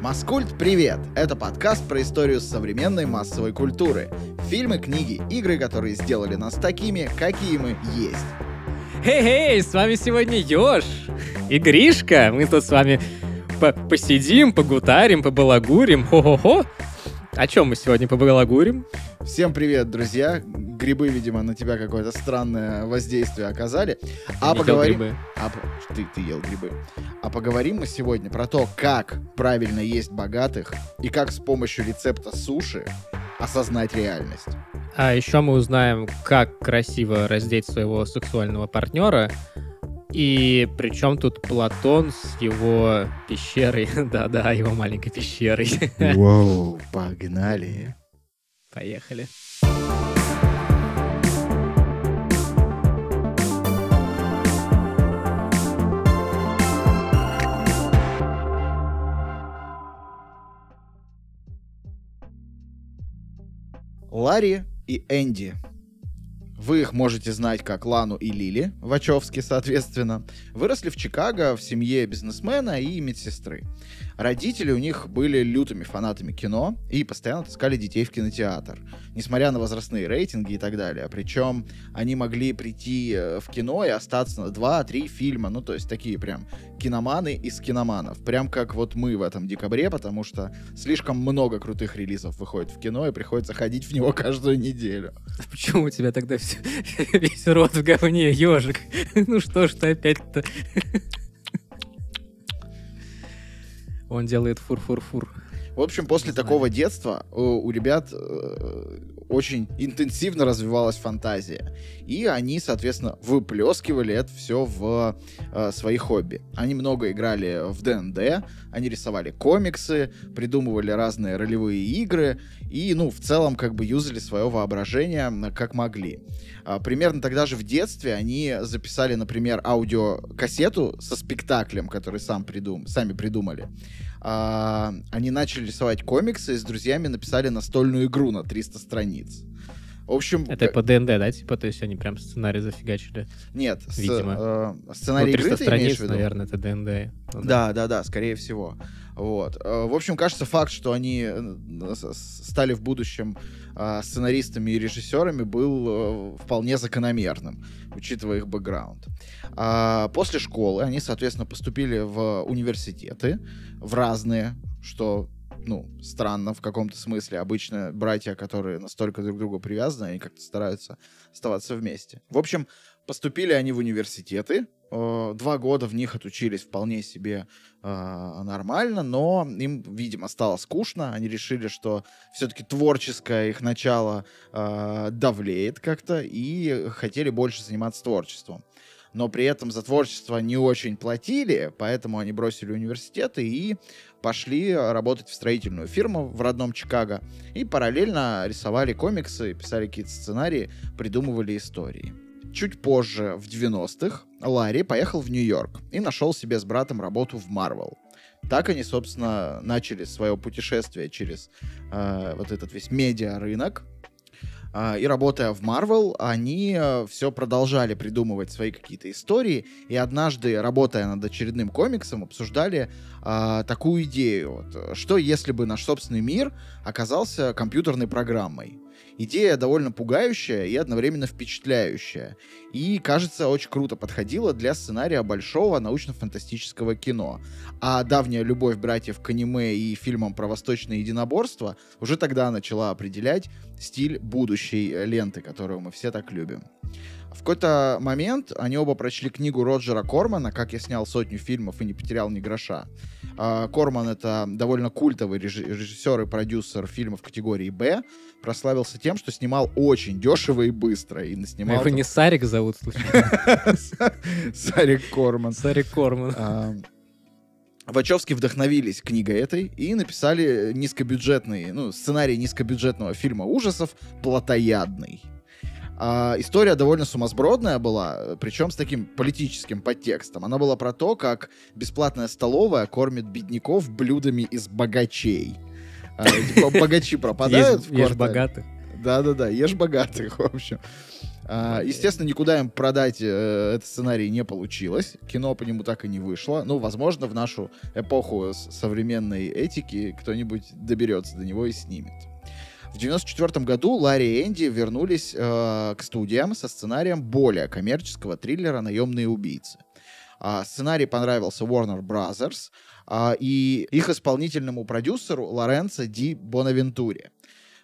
Маскульт, привет! Это подкаст про историю современной массовой культуры. Фильмы, книги, игры, которые сделали нас такими, какие мы есть. Хей-хей, с вами сегодня Ёж и Гришка. Мы тут с вами по посидим, погутарим, побалагурим. Хо-хо-хо. О чем мы сегодня побалагурим? Всем привет, друзья. Грибы, видимо, на тебя какое-то странное воздействие оказали. А Не ел поговорим... грибы. А, ты, ты ел грибы. А поговорим мы сегодня про то, как правильно есть богатых и как с помощью рецепта суши осознать реальность. А еще мы узнаем, как красиво раздеть своего сексуального партнера. И причем тут Платон с его пещерой. Да-да, его маленькой пещерой. Воу, погнали. Поехали. Ларри и Энди. Вы их можете знать как Лану и Лили, Вачовски, соответственно. Выросли в Чикаго в семье бизнесмена и медсестры. Родители у них были лютыми фанатами кино и постоянно таскали детей в кинотеатр, несмотря на возрастные рейтинги и так далее. Причем они могли прийти э, в кино и остаться на 2-3 фильма, ну то есть такие прям киноманы из киноманов. Прям как вот мы в этом декабре, потому что слишком много крутых релизов выходит в кино и приходится ходить в него каждую неделю. Почему у тебя тогда всё- весь рот в говне, ежик? Ну что ж ты опять-то? Он делает фур-фур-фур. В общем, после такого детства у, у ребят э, очень интенсивно развивалась фантазия. И они, соответственно, выплескивали это все в э, свои хобби. Они много играли в ДНД, они рисовали комиксы, придумывали разные ролевые игры и, ну, в целом, как бы юзали свое воображение как могли. А, примерно тогда же в детстве они записали, например, аудиокассету со спектаклем, который сам придум... сами придумали. А, они начали рисовать комиксы и с друзьями написали настольную игру на 300 страниц. В общем, Это э, по ДНД, да, типа? То есть они прям сценарий зафигачили. нет, с- видимо. э, Ну, сценарий 300 игры ты имеешь страниц, в виду? наверное, это ДНД. Ну Да, да, да, скорее всего. Вот. Э, В общем, кажется, факт, что они э, стали в будущем а, сценаристами и режиссерами, был э, вполне закономерным, учитывая их бэкграунд. А, После школы они, соответственно, поступили в университеты, в разные, что ну, странно в каком-то смысле. Обычно братья, которые настолько друг к другу привязаны, они как-то стараются оставаться вместе. В общем, поступили они в университеты. Э, Два года в них отучились вполне себе э, нормально, но им, видимо, стало скучно. Они решили, что все-таки творческое их начало э, давлеет как-то и хотели больше заниматься творчеством. Но при этом за творчество не очень платили, поэтому они бросили университеты и пошли работать в строительную фирму в родном Чикаго. И параллельно рисовали комиксы, писали какие-то сценарии, придумывали истории. Чуть позже, в 90-х, Ларри поехал в Нью-Йорк и нашел себе с братом работу в Марвел. Так они, собственно, начали свое путешествие через э, вот этот весь медиа-рынок. А, и работая в Marvel, они все продолжали придумывать свои какие-то истории. И однажды, работая над очередным комиксом, обсуждали а, такую идею. Вот, э, что если бы наш собственный мир оказался компьютерной программой? Идея довольно пугающая и одновременно впечатляющая. И, кажется, очень круто подходила для сценария большого научно-фантастического кино. А давняя любовь братьев к аниме и фильмам про восточное единоборство уже тогда начала определять стиль будущей ленты, которую мы все так любим. В какой-то момент они оба прочли книгу Роджера Кормана «Как я снял сотню фильмов и не потерял ни гроша». А, Корман — это довольно культовый режи- режиссер и продюсер фильмов категории «Б». Прославился тем, что снимал очень дешево и быстро. И наснимал... Его не Сарик зовут, случайно? Сарик Корман. Сарик Корман. А, Вачовски вдохновились книгой этой и написали низкобюджетный, ну, сценарий низкобюджетного фильма ужасов «Плотоядный». А, история довольно сумасбродная была, причем с таким политическим подтекстом. Она была про то, как бесплатная столовая кормит бедняков блюдами из богачей. А, типа, богачи пропадают в Ешь богатых. Да-да-да, ешь богатых, в общем. А, естественно, никуда им продать э, этот сценарий не получилось. Кино по нему так и не вышло. Ну, возможно, в нашу эпоху современной этики кто-нибудь доберется до него и снимет. В 94 году Ларри и Энди вернулись э, к студиям со сценарием более коммерческого триллера «Наемные убийцы». А, сценарий понравился Warner Brothers а, и их исполнительному продюсеру Лоренцо Ди Бонавентуре.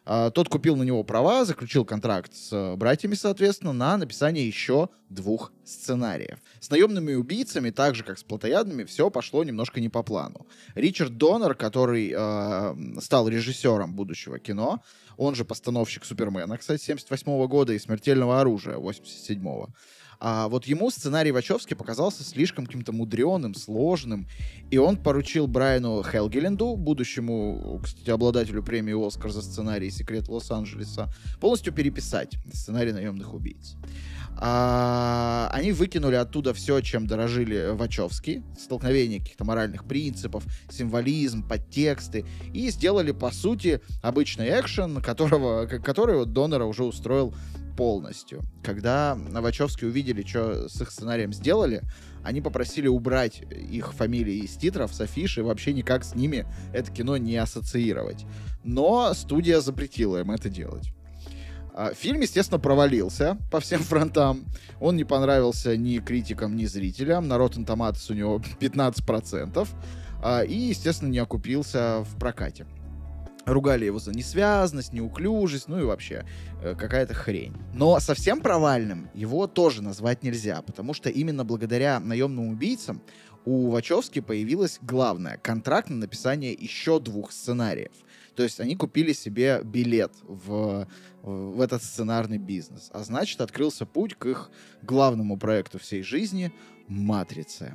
А, тот купил на него права, заключил контракт с э, братьями, соответственно, на написание еще двух сценариев. С наемными убийцами, так же как с плотоядными, все пошло немножко не по плану. Ричард Доннер, который э, стал режиссером будущего кино, он же постановщик Супермена, кстати, 78 года и Смертельного оружия 87 -го, а вот ему сценарий Вачовски показался слишком каким-то мудреным, сложным, и он поручил Брайану Хелгеленду, будущему, кстати, обладателю премии «Оскар» за сценарий «Секрет Лос-Анджелеса», полностью переписать сценарий «Наемных убийц». А, они выкинули оттуда все, чем дорожили Вачовски, столкновение каких-то моральных принципов, символизм, подтексты, и сделали, по сути, обычный экшен, которого, который вот Донора уже устроил полностью. Когда Новачевски увидели, что с их сценарием сделали, они попросили убрать их фамилии из титров, с афиши, вообще никак с ними это кино не ассоциировать. Но студия запретила им это делать. А, фильм, естественно, провалился по всем фронтам. Он не понравился ни критикам, ни зрителям. На Rotten Tomatoes у него 15%. А, и, естественно, не окупился в прокате ругали его за несвязность, неуклюжесть, ну и вообще э, какая-то хрень. Но совсем провальным его тоже назвать нельзя, потому что именно благодаря наемным убийцам у Вачовски появилась главная контракт на написание еще двух сценариев. То есть они купили себе билет в, в этот сценарный бизнес. А значит, открылся путь к их главному проекту всей жизни — «Матрице».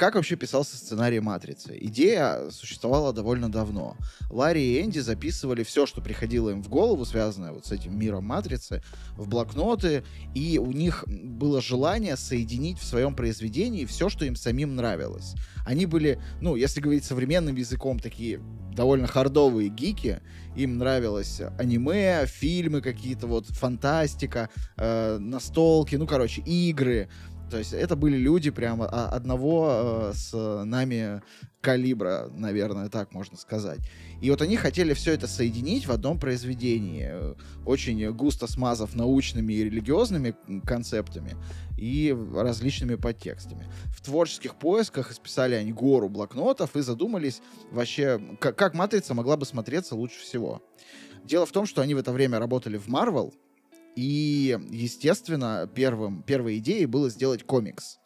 Как вообще писался сценарий «Матрицы»? Идея существовала довольно давно. Ларри и Энди записывали все, что приходило им в голову, связанное вот с этим миром «Матрицы», в блокноты, и у них было желание соединить в своем произведении все, что им самим нравилось. Они были, ну, если говорить современным языком, такие довольно хардовые гики, им нравилось аниме, фильмы какие-то, вот фантастика, э, настолки, ну, короче, игры, то есть это были люди прямо одного э, с нами калибра, наверное, так можно сказать. И вот они хотели все это соединить в одном произведении, э, очень густо смазав научными и религиозными концептами и различными подтекстами. В творческих поисках исписали они гору блокнотов и задумались вообще, как, как «Матрица» могла бы смотреться лучше всего. Дело в том, что они в это время работали в Marvel, и, естественно, первым, первой идеей было сделать комикс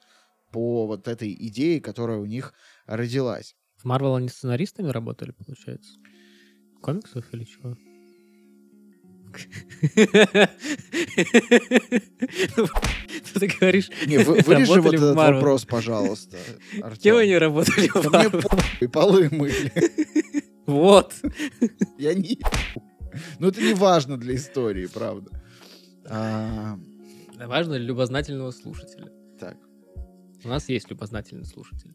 по вот этой идее, которая у них родилась. В Марвел они сценаристами работали, получается? Комиксов или чего? Ты говоришь, Не, вы, вырежи вот этот вопрос, пожалуйста. Кем они работали в? Мне полы мыли. Вот. Я не... Ну, это не важно для истории, правда. А... Важно любознательного слушателя? Так. У нас есть любознательный слушатель.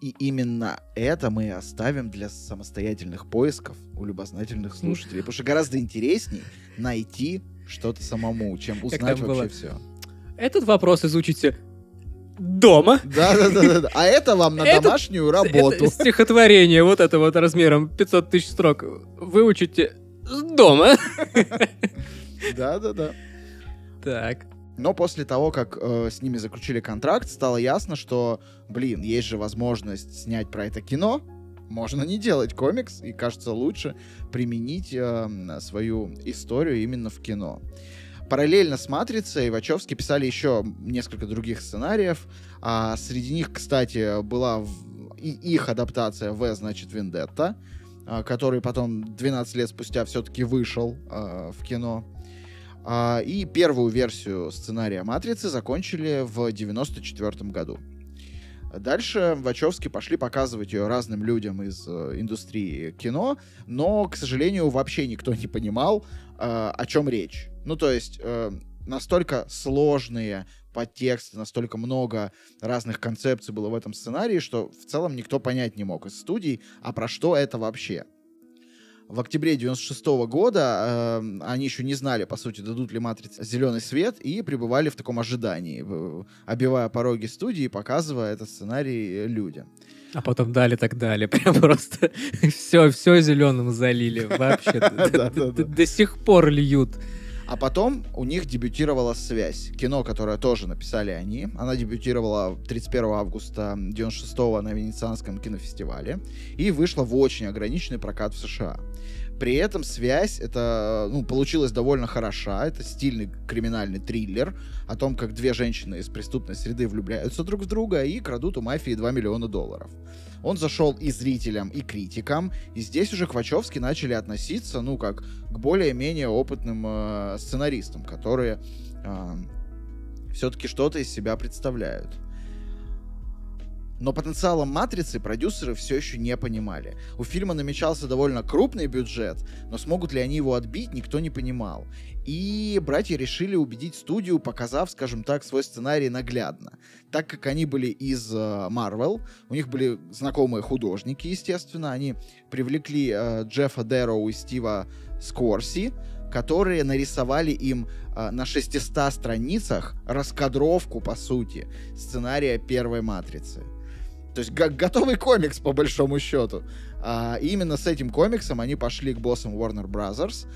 И именно это мы оставим для самостоятельных поисков у любознательных слушателей. Потому что гораздо интереснее найти что-то самому, чем узнать вообще было? все. Этот вопрос изучите дома. Да, да, да, да. А это вам на это, домашнюю работу. Это стихотворение вот это вот размером 500 тысяч строк выучите дома. Да, да, да. Так. Но после того, как э, с ними заключили контракт, стало ясно, что, блин, есть же возможность снять про это кино, можно не делать комикс, и кажется лучше применить э, свою историю именно в кино. Параллельно с «Матрицей» Вачовски писали еще несколько других сценариев. А среди них, кстати, была и их адаптация «В, значит, Вендетта», э, который потом 12 лет спустя все-таки вышел э, в кино. А, и первую версию сценария «Матрицы» закончили в 1994 году. Дальше Вачовски пошли показывать ее разным людям из э, индустрии кино, но, к сожалению, вообще никто не понимал, э, о чем речь. Ну, то есть э, настолько сложные подтексты, настолько много разных концепций было в этом сценарии, что в целом никто понять не мог из студий, а про что это вообще в октябре 96 -го года э, они еще не знали, по сути, дадут ли матрице зеленый свет, и пребывали в таком ожидании, обивая пороги студии, показывая этот сценарий людям. А потом дали так дали. Прям просто все, все зеленым залили. Вообще. До сих пор льют. А потом у них дебютировала «Связь», кино, которое тоже написали они. Она дебютировала 31 августа 96 на Венецианском кинофестивале и вышла в очень ограниченный прокат в США. При этом связь, это, ну, получилась довольно хороша. Это стильный криминальный триллер о том, как две женщины из преступной среды влюбляются друг в друга и крадут у мафии 2 миллиона долларов. Он зашел и зрителям, и критикам, и здесь уже к Вачовски начали относиться, ну, как к более-менее опытным э, сценаристам, которые э, все-таки что-то из себя представляют. Но потенциалом «Матрицы» продюсеры все еще не понимали. У фильма намечался довольно крупный бюджет, но смогут ли они его отбить, никто не понимал. И братья решили убедить студию, показав, скажем так, свой сценарий наглядно. Так как они были из э, Marvel, у них были знакомые художники, естественно, они привлекли uh, Джеффа Дэроу и Стива Скорси, которые нарисовали им э, на 600 страницах раскадровку, по сути, сценария первой «Матрицы». То есть готовый комикс, по большому счету. А, именно с этим комиксом они пошли к боссам Warner Brothers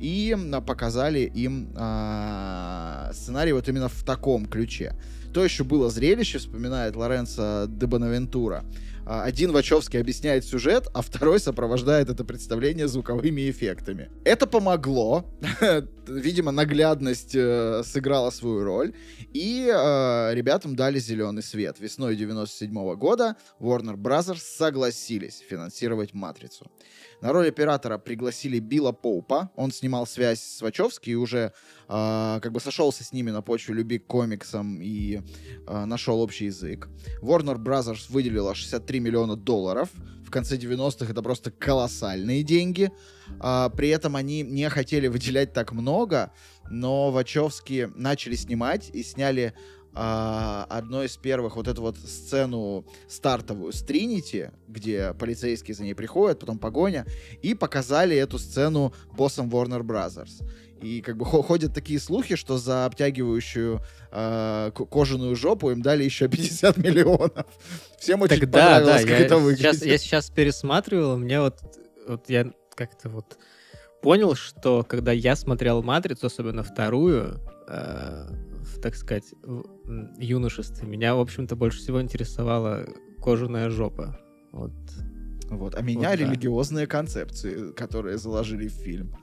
и показали им а, сценарий вот именно в таком ключе. То еще было зрелище, вспоминает Лоренцо де Бонавентура. А, один Вачовский объясняет сюжет, а второй сопровождает это представление звуковыми эффектами. Это помогло. Видимо, наглядность э, сыграла свою роль. И э, ребятам дали зеленый свет. Весной 97 -го года Warner Brothers согласились финансировать «Матрицу». На роль оператора пригласили Билла Поупа. Он снимал связь с Вачовски и уже э, как бы сошелся с ними на почве любви к комиксам и э, нашел общий язык. Warner Brothers выделила 63 миллиона долларов. В конце 90-х это просто колоссальные деньги. Э, при этом они не хотели выделять так много, но Вачовски начали снимать и сняли а, одной из первых вот эту вот сцену стартовую с Тринити, где полицейские за ней приходят, потом погоня, и показали эту сцену боссом Warner Brothers. И как бы ходят такие слухи, что за обтягивающую э, кожаную жопу им дали еще 50 миллионов. Всем очень так, понравилось, да, да, как я это выглядит. Сейчас, я сейчас пересматривал, мне вот, вот я как-то вот понял, что когда я смотрел «Матрицу», особенно вторую, э, так сказать, юношестве, меня, в общем-то, больше всего интересовала кожаная жопа. Вот. Вот. А меня вот, религиозные да. концепции, которые заложили в фильм.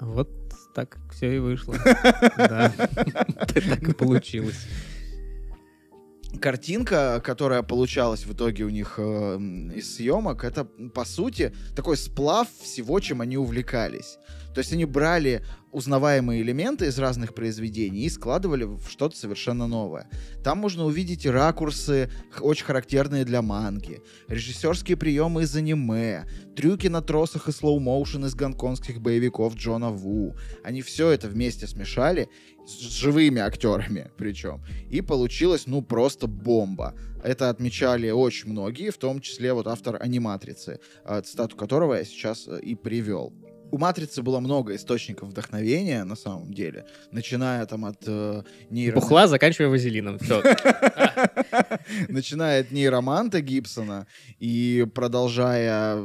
Вот так все и вышло. Да. Так и получилось картинка, которая получалась в итоге у них э, из съемок, это, по сути, такой сплав всего, чем они увлекались. То есть они брали узнаваемые элементы из разных произведений и складывали в что-то совершенно новое. Там можно увидеть ракурсы, очень характерные для манги, режиссерские приемы из аниме, трюки на тросах и слоу-моушен из гонконгских боевиков Джона Ву. Они все это вместе смешали с живыми актерами причем. И получилось, ну, просто бомба. Это отмечали очень многие, в том числе вот автор аниматрицы, э, цитату которого я сейчас э, и привел у «Матрицы» было много источников вдохновения, на самом деле, начиная там от э, нейро... Бухла, заканчивая вазелином. Начиная от нейроманта Гибсона и продолжая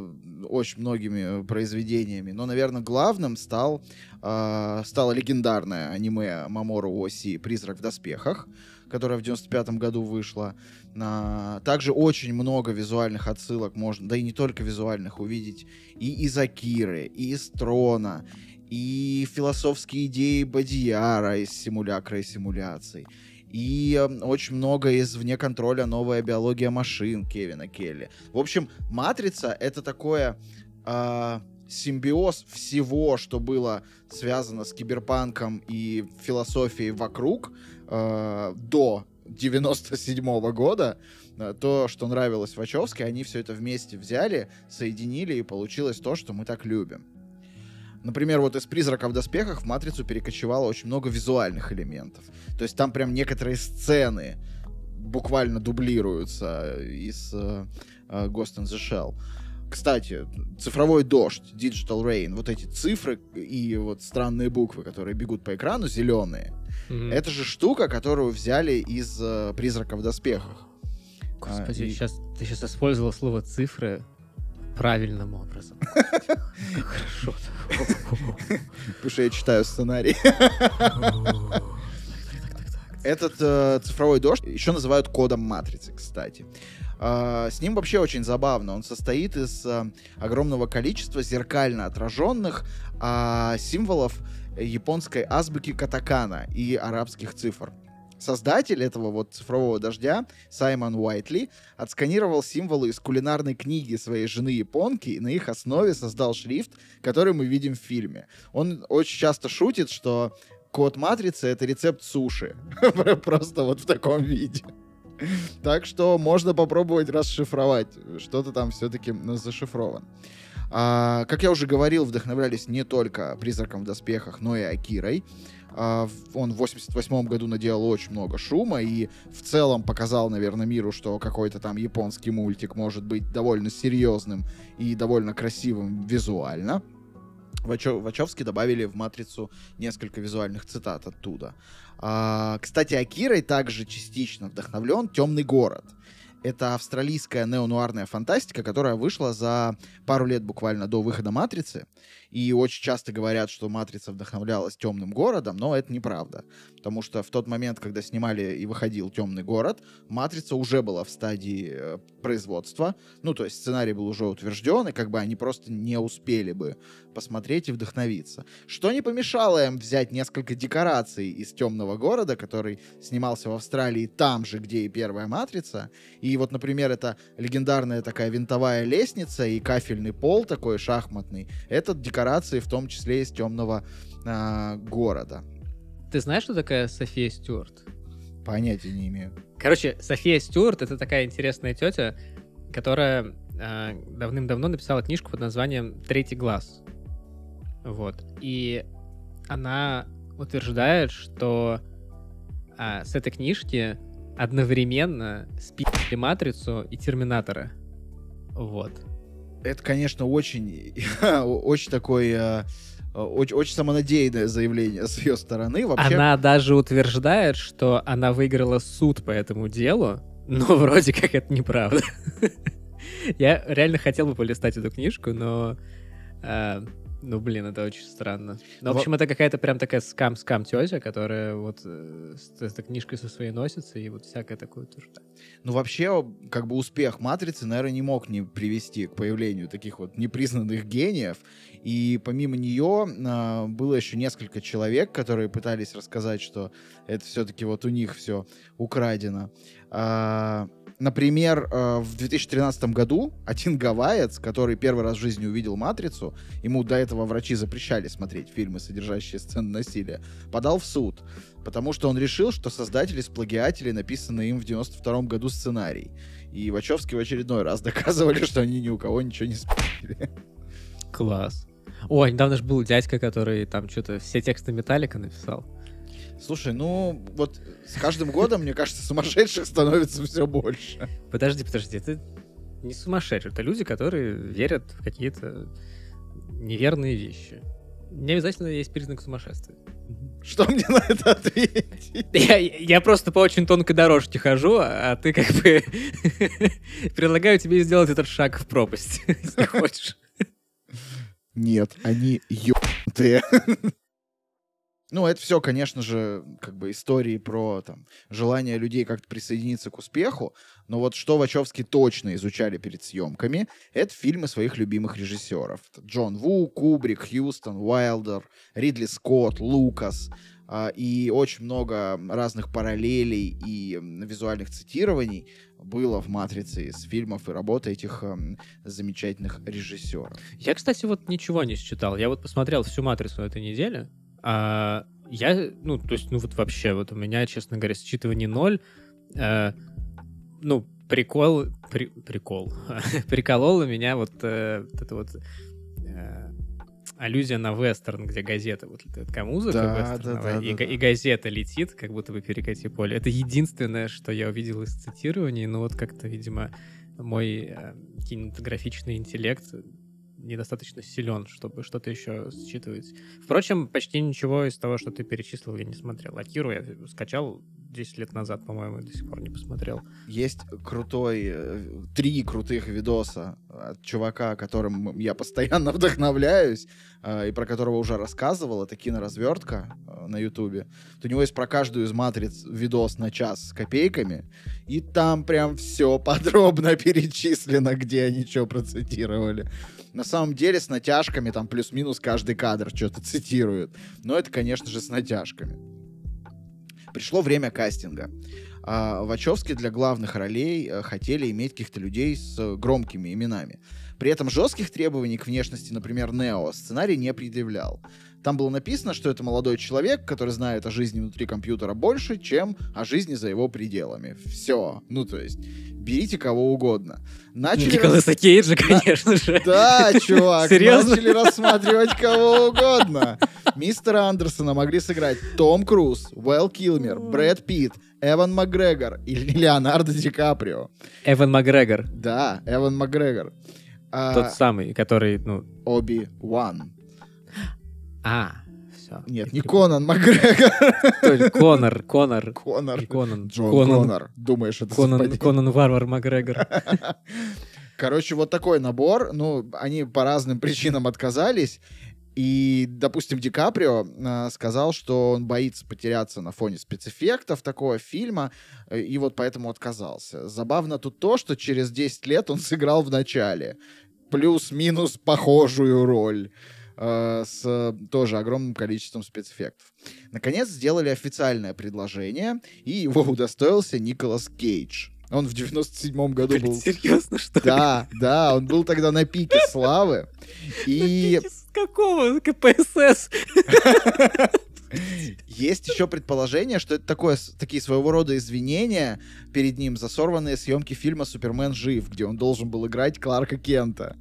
очень многими произведениями. Но, наверное, главным стал, э, стало легендарное аниме Мамору Оси «Призрак в доспехах», которая в 95 году вышла. А, также очень много визуальных отсылок можно, да и не только визуальных, увидеть и из Акиры, и из Трона, и философские идеи Бадияра из симулякра и симуляций. И э, очень много из «Вне контроля. Новая биология машин» Кевина Келли. В общем, «Матрица» — это такое... Э, симбиоз всего, что было связано с киберпанком и философией вокруг, э, до 97 -го года, э, то, что нравилось Вачовски, они все это вместе взяли, соединили, и получилось то, что мы так любим. Например, вот из «Призрака в доспехах» в «Матрицу» перекочевало очень много визуальных элементов. То есть там прям некоторые сцены буквально дублируются из uh, Ghost in the Shell. Кстати, цифровой дождь, Digital Rain, вот эти цифры и вот странные буквы, которые бегут по экрану, зеленые, mm-hmm. это же штука, которую взяли из uh, «Призрака в доспехах». Господи, а, и... сейчас, ты сейчас использовал слово «цифры», правильным образом. Хорошо. Потому что я читаю сценарий. Этот э, цифровой дождь еще называют кодом матрицы, кстати. Э, с ним вообще очень забавно. Он состоит из э, огромного количества зеркально отраженных э, символов японской азбуки катакана и арабских цифр. Создатель этого вот цифрового дождя, Саймон Уайтли, отсканировал символы из кулинарной книги своей жены японки и на их основе создал шрифт, который мы видим в фильме. Он очень часто шутит, что код матрицы — это рецепт суши. Просто вот в таком виде. Так что можно попробовать расшифровать. Что-то там все-таки зашифровано. А, как я уже говорил, вдохновлялись не только «Призраком в доспехах», но и «Акирой». А, он в 88 году наделал очень много шума и в целом показал, наверное, миру, что какой-то там японский мультик может быть довольно серьезным и довольно красивым визуально. Вачовски добавили в «Матрицу» несколько визуальных цитат оттуда. А, кстати, Акирой также частично вдохновлен «Темный город». Это австралийская неонуарная фантастика, которая вышла за пару лет буквально до выхода «Матрицы». И очень часто говорят, что «Матрица» вдохновлялась «Темным городом», но это неправда. Потому что в тот момент, когда снимали и выходил «Темный город», «Матрица» уже была в стадии э, производства. Ну, то есть сценарий был уже утвержден, и как бы они просто не успели бы посмотреть и вдохновиться. Что не помешало им взять несколько декораций из «Темного города», который снимался в Австралии там же, где и первая «Матрица». И вот, например, это легендарная такая винтовая лестница и кафельный пол такой шахматный. Этот декорация декорации, в том числе из темного э, города. Ты знаешь, что такая София Стюарт? Понятия не имею. Короче, София Стюарт это такая интересная тетя, которая э, давным-давно написала книжку под названием Третий глаз. Вот. И она утверждает, что а, с этой книжки одновременно спили матрицу и терминатора. Вот это, конечно, очень, очень такой э, очень, очень самонадеянное заявление с ее стороны. Вообще... Она даже утверждает, что она выиграла суд по этому делу, но вроде как это неправда. Я реально хотел бы полистать эту книжку, но э, ну, блин, это очень странно. Ну, в общем, это какая-то прям такая скам-скам тетя, которая вот э, с, этой книжкой со своей носится, и вот всякое такое тоже. Ну, вообще, как бы успех «Матрицы», наверное, не мог не привести к появлению таких вот непризнанных гениев. И помимо нее э, было еще несколько человек, которые пытались рассказать, что это все-таки вот у них все украдено. А, Например, э, в 2013 году один гавайец, который первый раз в жизни увидел «Матрицу», ему до этого врачи запрещали смотреть фильмы, содержащие сцены насилия, подал в суд, потому что он решил, что создатели сплагиатили написанный им в 92 году сценарий. И Вачовски в очередной раз доказывали, что они ни у кого ничего не спили. Класс. О, недавно же был дядька, который там что-то все тексты Металлика написал. Слушай, ну вот с каждым годом, мне кажется, сумасшедших становится все больше. Подожди, подожди, это не сумасшедшие, это люди, которые верят в какие-то неверные вещи. Не обязательно есть признак сумасшествия. Что мне на это ответить? Я, я просто по очень тонкой дорожке хожу, а ты как бы предлагаю тебе сделать этот шаг в пропасть, если хочешь. Нет, они ебанутые. Ну, это все, конечно же, как бы истории про там, желание людей как-то присоединиться к успеху. Но вот что Вачовски точно изучали перед съемками, это фильмы своих любимых режиссеров. Джон Ву, Кубрик, Хьюстон, Уайлдер, Ридли Скотт, Лукас. А, и очень много разных параллелей и визуальных цитирований было в «Матрице» из фильмов и работы этих э, замечательных режиссеров. Я, кстати, вот ничего не считал. Я вот посмотрел всю «Матрицу» этой неделе, а, я, ну, то есть, ну вот вообще, вот у меня, честно говоря, считывание ноль. А, ну, прикол, при, прикол, приколола меня вот, э, вот это вот э, аллюзия на вестерн, где газета, вот такая музыка Да, да, да, и, да. и газета летит, как будто бы перекати поле. Это единственное, что я увидел из цитирований, но вот как-то, видимо, мой э, кинематографичный интеллект недостаточно силен, чтобы что-то еще считывать. Впрочем, почти ничего из того, что ты перечислил, я не смотрел. Акиру я скачал 10 лет назад, по-моему, до сих пор не посмотрел. Есть крутой, э, три крутых видоса от чувака, которым я постоянно вдохновляюсь, э, и про которого уже рассказывал, это киноразвертка э, на ютубе. У него есть про каждую из матриц видос на час с копейками, и там прям все подробно перечислено, где они что процитировали. На самом деле с натяжками там плюс-минус каждый кадр что-то цитирует. Но это, конечно же, с натяжками. Пришло время кастинга. А Вачовски для главных ролей э, хотели иметь каких-то людей с громкими именами. При этом жестких требований к внешности, например, Нео, сценарий не предъявлял. Там было написано, что это молодой человек, который знает о жизни внутри компьютера больше, чем о жизни за его пределами. Все. Ну, то есть, берите кого угодно. Начали... Николаса Кейджа, конечно же. Да, чувак, Серьезно? начали рассматривать кого угодно. Мистера Андерсона могли сыграть Том Круз, Уэлл Килмер, Брэд Питт, Эван Макгрегор или Леонардо Ди Каприо. Эван Макгрегор. Да, Эван Макгрегор. А, Тот самый, который, ну... Оби-Ван. А, все. Нет, не Конан Макгрегор. Конор, Конор. Конор. Конан. Джон. Конор. Думаешь, это Конан? Конан Варвар Макгрегор. Короче, вот такой набор. Ну, они по разным причинам отказались. И, допустим, Ди Каприо э, сказал, что он боится потеряться на фоне спецэффектов такого фильма, э, и вот поэтому отказался. Забавно тут то, что через 10 лет он сыграл в начале. Плюс-минус похожую роль. Э, с тоже огромным количеством спецэффектов. Наконец сделали официальное предложение, и его удостоился Николас Кейдж. Он в 97-м году был... Серьезно, что ли? Да, да, он был тогда на пике славы. И какого КПСС? есть еще предположение, что это такое, такие своего рода извинения перед ним за сорванные съемки фильма «Супермен жив», где он должен был играть Кларка Кента.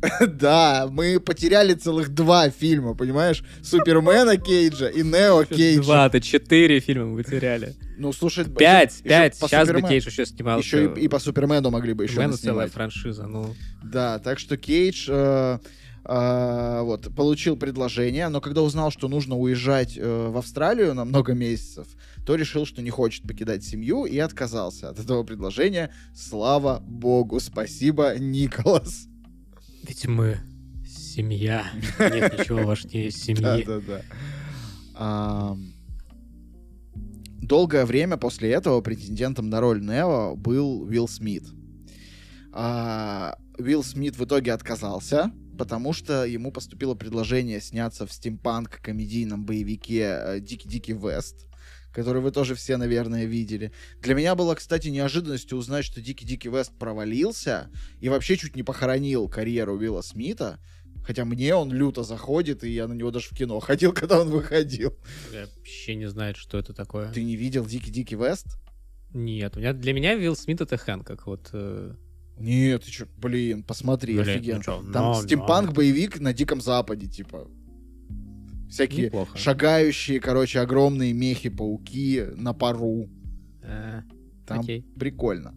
Да, мы потеряли целых два фильма, понимаешь? Супермена Кейджа и Нео Кейджа. Два-то, четыре фильма мы потеряли. Ну, слушай, Пять, еще пять. Сейчас бы Кейдж еще снимался. Еще и, и по Супермену могли бы еще Супермену целая франшиза, ну... Да, так что Кейдж э, э, вот, получил предложение, но когда узнал, что нужно уезжать э, в Австралию на много месяцев, то решил, что не хочет покидать семью и отказался от этого предложения. Слава богу, спасибо, Николас. Ведь мы семья. Нет ничего важнее семьи. Да-да-да. Ам, Долгое время после этого претендентом на роль Нео был Уилл Смит. А, Уилл Смит в итоге отказался, потому что ему поступило предложение сняться в стимпанк-комедийном боевике э, «Дикий-дикий Вест», который вы тоже все, наверное, видели. Для меня было, кстати, неожиданностью узнать, что «Дикий-дикий Вест» провалился и вообще чуть не похоронил карьеру Уилла Смита, Хотя мне он люто заходит, и я на него даже в кино ходил, когда он выходил. Я вообще не знаю, что это такое. Ты не видел Дикий-Дикий Вест? Нет, у меня, для меня Вилл Смит это Хэнкок. Вот, э, Нет, ты чё, блин, посмотри, Блин, офигенно. ну чё, Там но- стимпанк-боевик на Диком Западе, типа. Всякие Неплохо. шагающие, короче, огромные мехи-пауки на пару. э, Там окей. прикольно.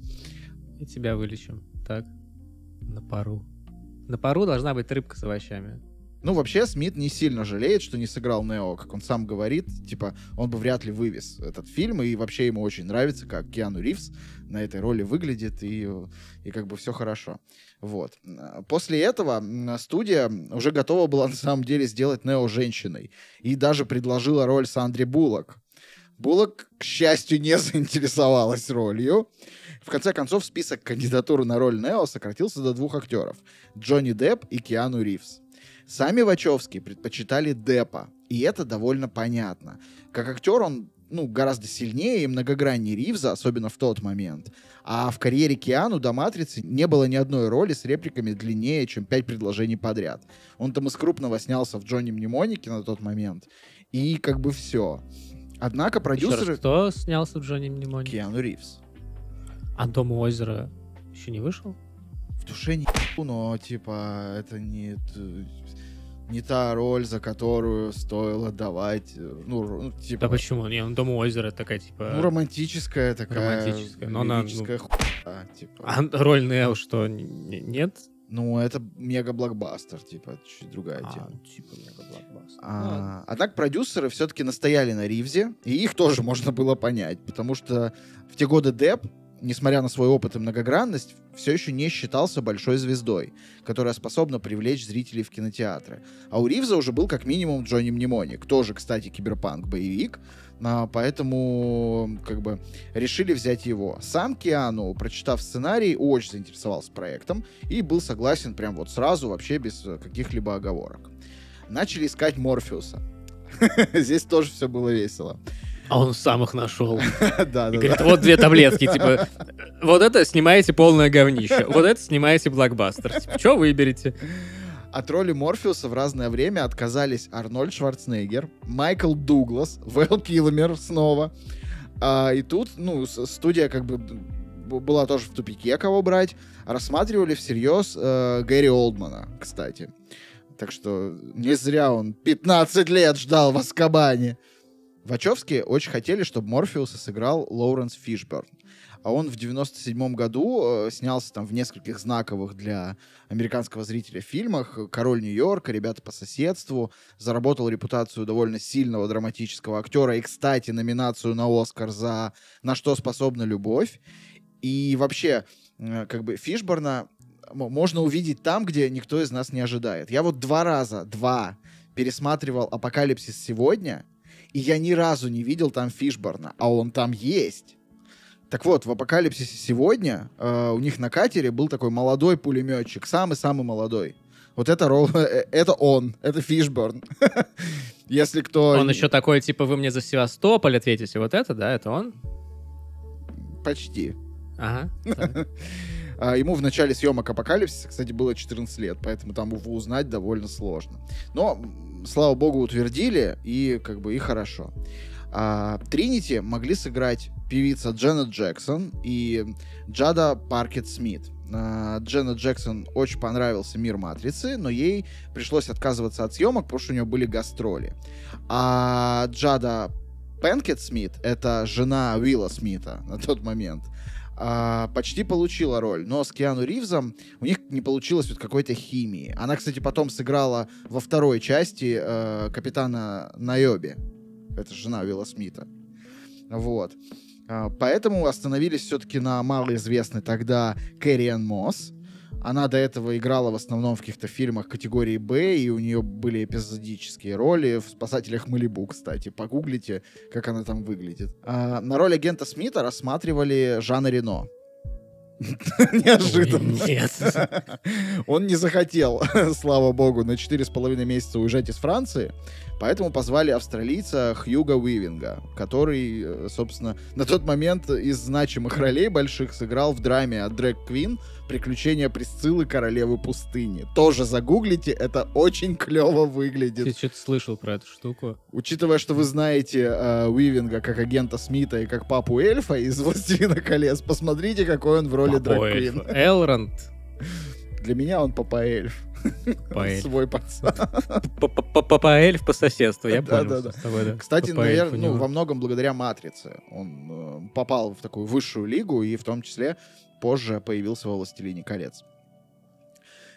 И тебя вылечим. Так, на пару. На пару должна быть рыбка с овощами. Ну, вообще, Смит не сильно жалеет, что не сыграл Нео, как он сам говорит. Типа, он бы вряд ли вывез этот фильм, и вообще ему очень нравится, как Киану Ривз на этой роли выглядит, и, и как бы все хорошо. Вот. После этого студия уже готова была на самом деле сделать Нео женщиной, и даже предложила роль Сандре Буллок. Буллок, к счастью, не заинтересовалась ролью. В конце концов, список кандидатур на роль Нео сократился до двух актеров — Джонни Депп и Киану Ривз. Сами Вачовски предпочитали Деппа, и это довольно понятно. Как актер он ну, гораздо сильнее и многограннее Ривза, особенно в тот момент. А в карьере Киану до «Матрицы» не было ни одной роли с репликами длиннее, чем пять предложений подряд. Он там из крупного снялся в Джонни Мнемонике на тот момент, и как бы все. Однако Еще продюсеры... раз, кто снялся в Джонни Мнемонике? Киану Ривз. А Дом у озера еще не вышел? В душе не но типа это не не та роль, за которую стоило давать, э, ну, ну, типа, Да почему? Не, ну Дом у озера такая, типа... ну, романтическая такая, Романтическая, но она, ну- хуйня, типа. А роль Нео что, нет? Ну, это мега-блокбастер, типа, чуть другая тема. А, типа мега-блокбастер. А, однако продюсеры все-таки настояли на Ривзе, и их тоже можно было понять, потому что в те годы Депп, несмотря на свой опыт и многогранность, все еще не считался большой звездой, которая способна привлечь зрителей в кинотеатры. А у Ривза уже был как минимум Джонни Мнемоник, тоже, кстати, киберпанк-боевик, а, поэтому как бы решили взять его. Сам Киану, прочитав сценарий, очень заинтересовался проектом и был согласен прям вот сразу, вообще без э, каких-либо оговорок начали искать Морфеуса. Здесь тоже все было весело. А он сам их нашел. Да, И да, говорит, да. вот две таблетки, типа, вот это снимаете полное говнище, вот это снимаете блокбастер. Типа, что выберете? От роли Морфеуса в разное время отказались Арнольд Шварценеггер, Майкл Дуглас, Вэл Килмер снова. А, и тут, ну, студия как бы была тоже в тупике, кого брать. Рассматривали всерьез э, Гэри Олдмана, кстати. Так что не зря он 15 лет ждал в Аскабане. Вачовски очень хотели, чтобы Морфеуса сыграл Лоуренс Фишберн. А он в 97 году э, снялся там в нескольких знаковых для американского зрителя фильмах «Король Нью-Йорка», «Ребята по соседству», заработал репутацию довольно сильного драматического актера и, кстати, номинацию на «Оскар» за «На что способна любовь». И вообще, э, как бы Фишборна можно увидеть там, где никто из нас не ожидает. Я вот два раза, два, пересматривал «Апокалипсис сегодня», и я ни разу не видел там Фишборна, а он там есть. Так вот, в «Апокалипсисе сегодня» э, у них на катере был такой молодой пулеметчик, самый-самый молодой. Вот это, Рол- э, это он, это Фишборн. Если кто... Он еще такой, типа, вы мне за Севастополь ответите. Вот это, да, это он? Почти. Ага. А, Ему в начале съемок «Апокалипсиса», кстати, было 14 лет, поэтому там его узнать довольно сложно. Но, слава богу, утвердили, и как бы и хорошо. А, Тринити могли сыграть певица Дженнет Джексон и Джада Паркет Смит. А, Дженнет Джексон очень понравился мир Матрицы, но ей пришлось отказываться от съемок, потому что у нее были гастроли. А Джада Пенкет Смит, это жена Уилла Смита на тот момент, а, почти получила роль, но с Киану Ривзом у них не получилось вот какой-то химии. Она, кстати, потом сыграла во второй части э, капитана Найоби. Это жена Уилла Смита. Вот. А, Поэтому остановились все-таки на малоизвестной тогда Кэрриан Мосс. Она до этого играла в основном в каких-то фильмах категории Б, и у нее были эпизодические роли в «Спасателях Малибу», кстати. Погуглите, как она там выглядит. А, на роль агента Смита рассматривали Жана Рено. Неожиданно. Нет. Он не захотел, слава богу, на четыре с половиной месяца уезжать из Франции, поэтому позвали австралийца Хьюга Уивинга, который, э, собственно, на тот момент из значимых ролей больших сыграл в драме от Дрэк Квин «Приключения Присциллы королевы пустыни». Тоже загуглите, это очень клево выглядит. Ты что-то слышал про эту штуку? Учитывая, что вы знаете э, Уивинга как агента Смита и как папу эльфа из «Властелина колец», посмотрите, какой он в роли Дрэк Квин. Элронд. Для меня он папа эльф. Папа эльф. Свой пацан. Папа эльф по соседству, я понял. Кстати, наверное, ну, во многом благодаря «Матрице». Он э, попал в такую высшую лигу и в том числе позже появился во «Властелине колец».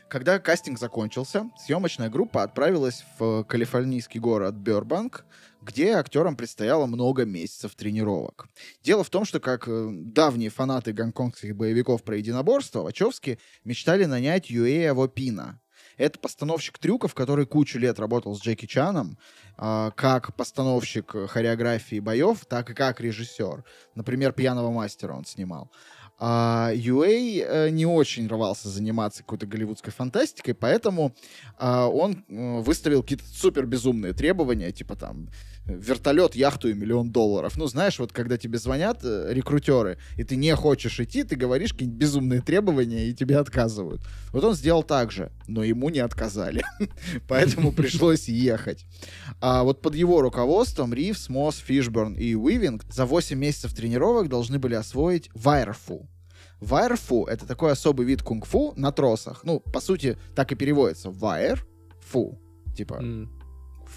Когда кастинг закончился, съемочная группа отправилась в калифорнийский город Бёрбанк, где актерам предстояло много месяцев тренировок. Дело в том, что как э, давние фанаты гонконгских боевиков про единоборство, Вачовски мечтали нанять Юэя Вопина. Это постановщик трюков, который кучу лет работал с Джеки Чаном, а, как постановщик э, хореографии боев, так и как режиссер. Например, «Пьяного мастера» он снимал. А Юэй э, не очень рвался заниматься какой-то голливудской фантастикой, поэтому а, он э, выставил какие-то супер безумные требования, типа там вертолет, яхту и миллион долларов. Ну, знаешь, вот когда тебе звонят э, рекрутеры, и ты не хочешь идти, ты говоришь какие-нибудь безумные требования, и тебе отказывают. Вот он сделал так же, но ему не отказали. Поэтому пришлось ехать. А вот под его руководством Ривз, Мосс, Фишберн и Уивинг за 8 месяцев тренировок должны были освоить Вайерфу. Вайрфу — это такой особый вид кунг-фу на тросах. Ну, по сути, так и переводится. Вайр, фу. Типа,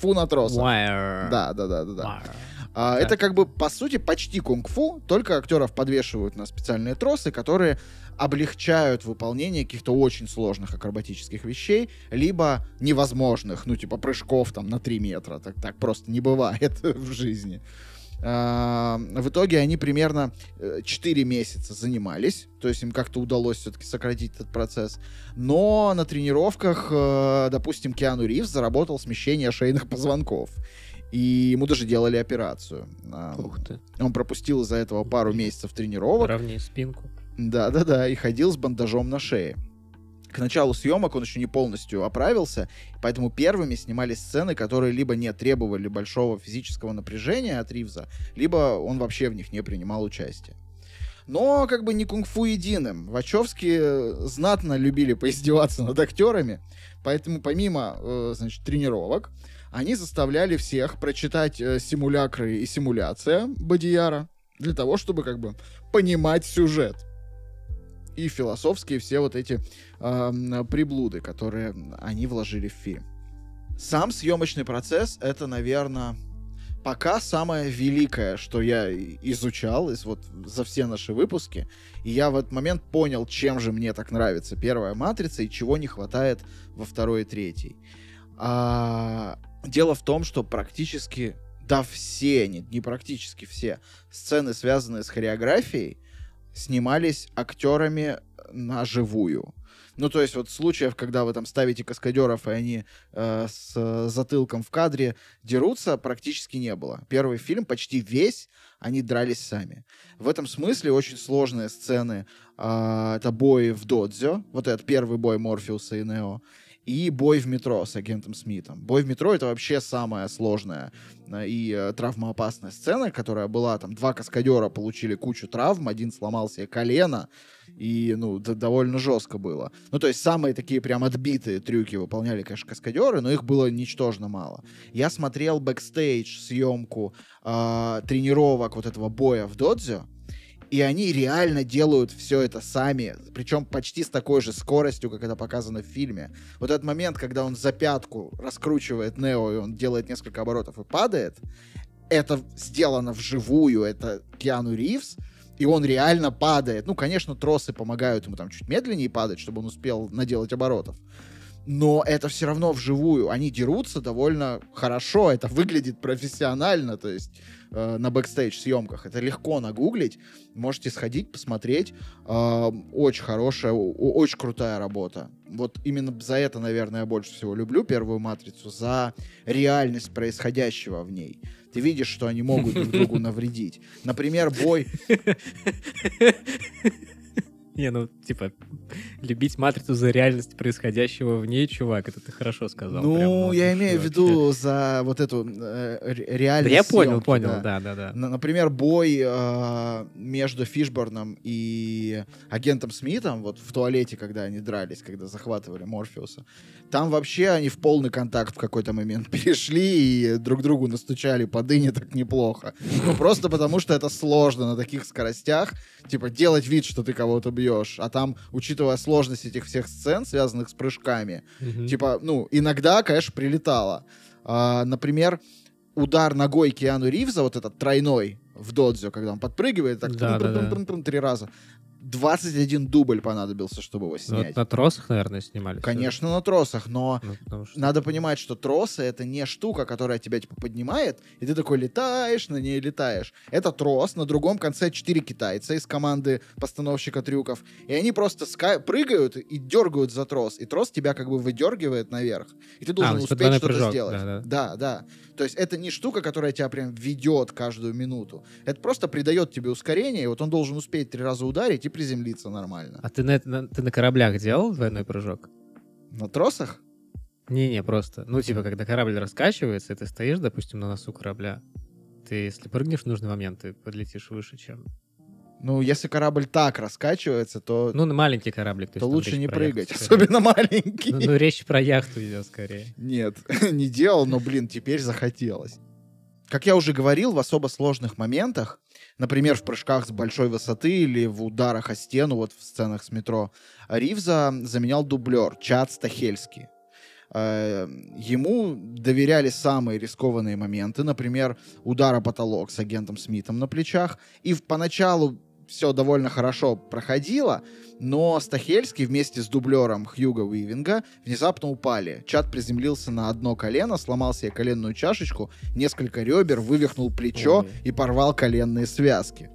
М, фу на тросах. Wire. Да, да, да, да, да. Wire. А, Да. Это как бы, по сути, почти кунг-фу, только актеров подвешивают на специальные тросы, которые облегчают выполнение каких-то очень сложных акробатических вещей, либо невозможных, ну, типа прыжков там на 3 метра. Так, так просто не бывает в жизни. В итоге они примерно э, 4 месяца занимались, то есть им как-то удалось все-таки сократить этот процесс. Но на тренировках, э, допустим, Киану Ривз заработал смещение шейных позвонков. И ему даже делали операцию. Ух ты. Он пропустил из-за этого пару месяцев тренировок. Равнее спинку. Да-да-да, и ходил с бандажом на шее. К началу съемок он еще не полностью оправился, поэтому первыми снимались сцены, которые либо не требовали большого физического напряжения от Ривза, либо он вообще в них не принимал участие. Но как бы не кунг-фу единым. Вачовски э, знатно любили поиздеваться над актерами, поэтому помимо, э, значит, тренировок, они заставляли всех прочитать э, симулякры и симуляция Бадияра для того, чтобы как бы понимать сюжет и философские все вот эти эм, приблуды, которые они вложили в фильм. Сам съемочный процесс это, наверное, пока самое великое, что я изучал из вот за все наши выпуски. И я в этот момент понял, чем же мне так нравится первая матрица и чего не хватает во второй и третьей. А, дело в том, что практически, да все, не, не практически все сцены, связанные с хореографией, снимались актерами на живую. Ну, то есть вот случаев, когда вы там ставите каскадеров, и они э, с э, затылком в кадре дерутся, практически не было. Первый фильм почти весь они дрались сами. В этом смысле очень сложные сцены. э, это бой в Додзё, вот этот первый бой Морфеуса и Нео, и бой в метро с агентом Смитом. Бой в метро — это вообще самая сложная э, и э, травмоопасная сцена, которая была там, два каскадера получили кучу травм, один сломал себе колено, и, ну, довольно жестко было. Ну, то есть самые такие прям отбитые трюки выполняли, конечно, каскадеры, но их было ничтожно мало. Я смотрел бэкстейдж съемку э, тренировок вот этого боя в додзё, и они реально делают все это сами, причем почти с такой же скоростью, как это показано в фильме. Вот этот момент, когда он за пятку раскручивает Нео, и он делает несколько оборотов и падает, это сделано вживую, это Киану Ривз, и он реально падает. Ну, конечно, тросы помогают ему там чуть медленнее падать, чтобы он успел наделать оборотов. Но это все равно вживую. Они дерутся довольно хорошо, это выглядит профессионально, то есть э, на бэкстейдж съемках. Это легко нагуглить, можете сходить, посмотреть. Э, очень хорошая, очень крутая работа. Вот именно за это, наверное, я больше всего люблю первую матрицу, за реальность происходящего в ней. Ты видишь, что они могут друг другу навредить. Например, бой Не, ну, типа, любить матрицу за реальность происходящего в ней, чувак, это ты хорошо сказал. Ну, прям, я очень имею в виду за вот эту э, ре- Да реальность я понял, съемки, понял, да. да, да, да. Например, бой э, между Фишборном и агентом Смитом, вот в туалете, когда они дрались, когда захватывали Морфеуса, там вообще они в полный контакт в какой-то момент перешли и друг другу настучали по дыне так неплохо. Ну, просто потому, что это сложно на таких скоростях, типа, делать вид, что ты кого-то бьешь. А там, учитывая сложность этих всех сцен, связанных с прыжками, Мгм. Типа, ну, иногда, конечно, прилетало. А, например, удар ногой Киану Ривза, вот этот тройной в додзё, когда он подпрыгивает, так Да, да, да. трум-трум-трум-трум три раза. 21 дубль понадобился, чтобы его Ну, снять. вот на тросах, наверное, снимали. Конечно, на тросах, но Ну, что- надо понимать, что тросы это не штука, которая тебя типа поднимает, и ты такой летаешь, на ней летаешь. Это трос, на другом конце четыре китайца из команды постановщика трюков, и они просто ска- прыгают и дергают за трос, и трос тебя как бы выдергивает наверх, и ты должен ну, типа успеть что-то прыжок, сделать. да-да. да, да. То есть это не штука, которая тебя прям ведет каждую минуту. Это просто придает тебе ускорение, и вот он должен успеть три раза ударить и приземлиться нормально. А ты на, на- ты на кораблях делал двойной прыжок? На тросах? Не-не, просто. Ну, типа, когда корабль раскачивается, и ты стоишь, допустим, на носу корабля, ты, если прыгнешь в нужный момент, ты подлетишь выше, чем... Ну, если корабль так раскачивается, то Ну, на маленький кораблик. то там лучше не яхту прыгать, скорее. особенно маленький. Ну, ну, речь про яхту идет скорее. Нет, не делал, но, блин, теперь захотелось. как я уже говорил, в особо сложных моментах, например, в прыжках с большой высоты или в ударах о стену, вот в сценах с метро, Ривза заменял дублер Чад Стахельский. Э, ему доверяли самые рискованные моменты, например, удар о потолок с агентом Смитом на плечах. И поначалу все довольно хорошо проходило, но Стахельский вместе с дублером Хьюга Уивинга внезапно упали. Чат приземлился на одно колено, сломал себе коленную чашечку, несколько ребер, вывихнул плечо Ой. и порвал коленные связки.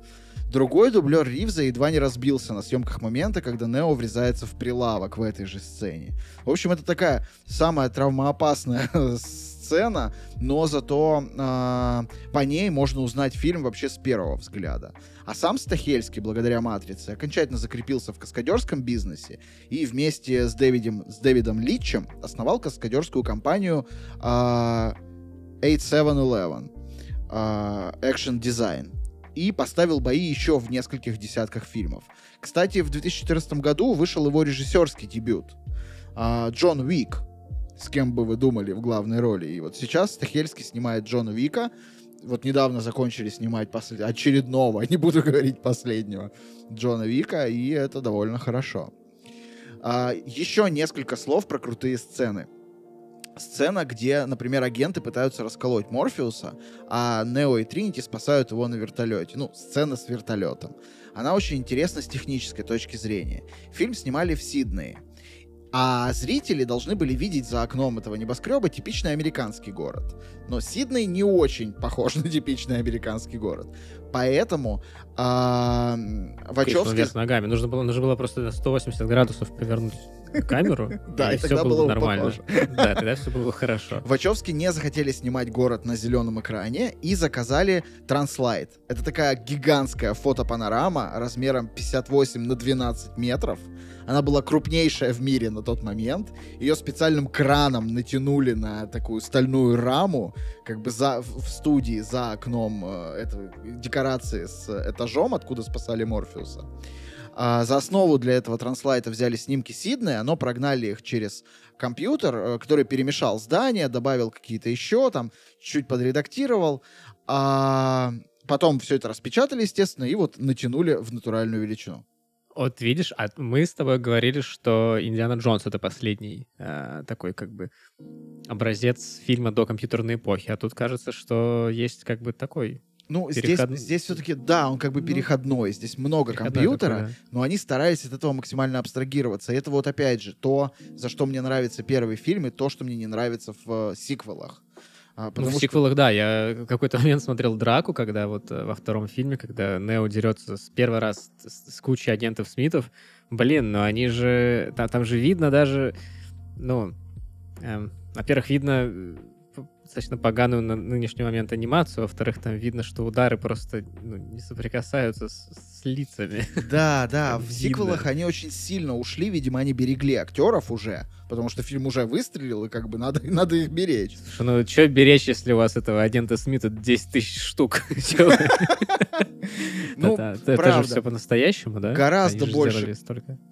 Другой дублер Ривза едва не разбился на съемках момента, когда Нео врезается в прилавок в этой же сцене. В общем, это такая самая травмоопасная сцена, но зато э, по ней можно узнать фильм вообще с первого взгляда. А сам Стахельский, благодаря «Матрице», окончательно закрепился в каскадерском бизнесе и вместе с, Дэвидом, с Дэвидом Литчем основал каскадерскую компанию э, 8711 э, Action Design и поставил бои еще в нескольких десятках фильмов. Кстати, в 2014 году вышел его режиссерский дебют. А, Джон Уик, с кем бы вы думали в главной роли. И вот сейчас Стахельский снимает Джона Вика. Вот недавно закончили снимать послед... очередного, не буду говорить последнего, Джона Вика, и это довольно хорошо. А, еще несколько слов про крутые сцены сцена, где, например, агенты пытаются расколоть Морфеуса, а Нео и Тринити спасают его на вертолете. Ну, сцена с вертолетом. Она очень интересна с технической точки зрения. Фильм снимали в Сиднее. А зрители должны были видеть за окном этого небоскреба типичный американский город. Но Сидней не очень похож на типичный американский город. Поэтому а, Вачовски... Вверх ногами. Нужно было, нужно было просто на 180 градусов повернуть камеру, да, и, все было нормально. Да, тогда все было хорошо. Вачовски не захотели снимать город на зеленом экране и заказали Транслайт. Это такая гигантская фотопанорама размером 58 на 12 метров. Она была крупнейшая в мире на тот момент. Ее специальным краном натянули на такую стальную раму, как бы за, в студии за окном э, этой декорации с этажом, откуда спасали Морфеуса. А, за основу для этого транслайта взяли снимки Сиднея, но прогнали их через компьютер, э, который перемешал здание, добавил какие-то еще, там, чуть подредактировал. А потом все это распечатали, естественно, и вот натянули в натуральную величину. Вот видишь, а мы с тобой говорили, что Индиана Джонс это последний э, такой как бы образец фильма до компьютерной эпохи, а тут кажется, что есть как бы такой ну, Переход... здесь, здесь все-таки, да, он как бы ну, переходной. Здесь много компьютера, такое, да. но они старались от этого максимально абстрагироваться. И это вот опять же то, за что мне нравится первый фильм, и то, что мне не нравится в э, сиквелах. А, ну, в что... сиквелах, да. Я какой-то момент смотрел драку, когда вот э, во втором фильме, когда Нео дерется с первый раз с, с кучей агентов Смитов. Блин, ну они же... Там, там же видно даже... Ну, эм, во-первых, видно достаточно поганую на нынешний момент анимацию, во-вторых, там видно, что удары просто ну, не соприкасаются с, с лицами. Да, да, в сиквелах они очень сильно ушли, видимо, они берегли актеров уже, потому что фильм уже выстрелил, и как бы надо, надо их беречь. Слушай, ну что беречь, если у вас этого агента Смита 10 тысяч штук? Ну, это же все по-настоящему, да? Гораздо больше.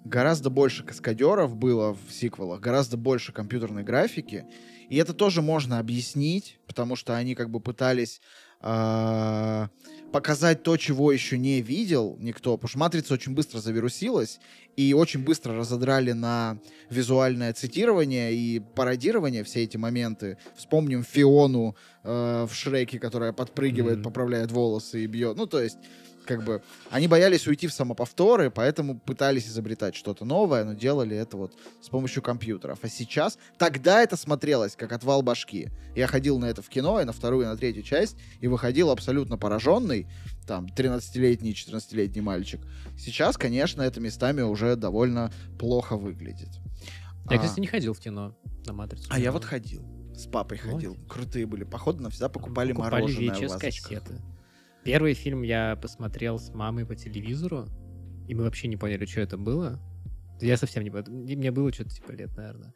Гораздо больше каскадеров было в сиквелах, гораздо больше компьютерной графики, и это тоже можно объяснить, потому что они как бы пытались э, показать то, чего еще не видел никто. Потому что «Матрица» очень быстро завирусилась, и очень быстро разодрали на визуальное цитирование и пародирование все эти моменты. Вспомним Фиону э, в Шреке, которая подпрыгивает, mm-hmm. поправляет волосы и бьет. Ну, то есть как бы они боялись уйти в самоповторы, поэтому пытались изобретать что-то новое, но делали это вот с помощью компьютеров. А сейчас, тогда это смотрелось как отвал башки. Я ходил на это в кино, и на вторую, и на третью часть, и выходил абсолютно пораженный, там, 13-летний, 14-летний мальчик. Сейчас, конечно, это местами уже довольно плохо выглядит. Я, а, кстати, не ходил в кино на «Матрицу». А я вот ходил. С папой ходил. Крутые были походы, но всегда покупали, покупали мороженое VHS в кассеты. Первый фильм я посмотрел с мамой по телевизору, и мы вообще не поняли, что это было. Я совсем не понял. Мне было что-то типа лет, наверное,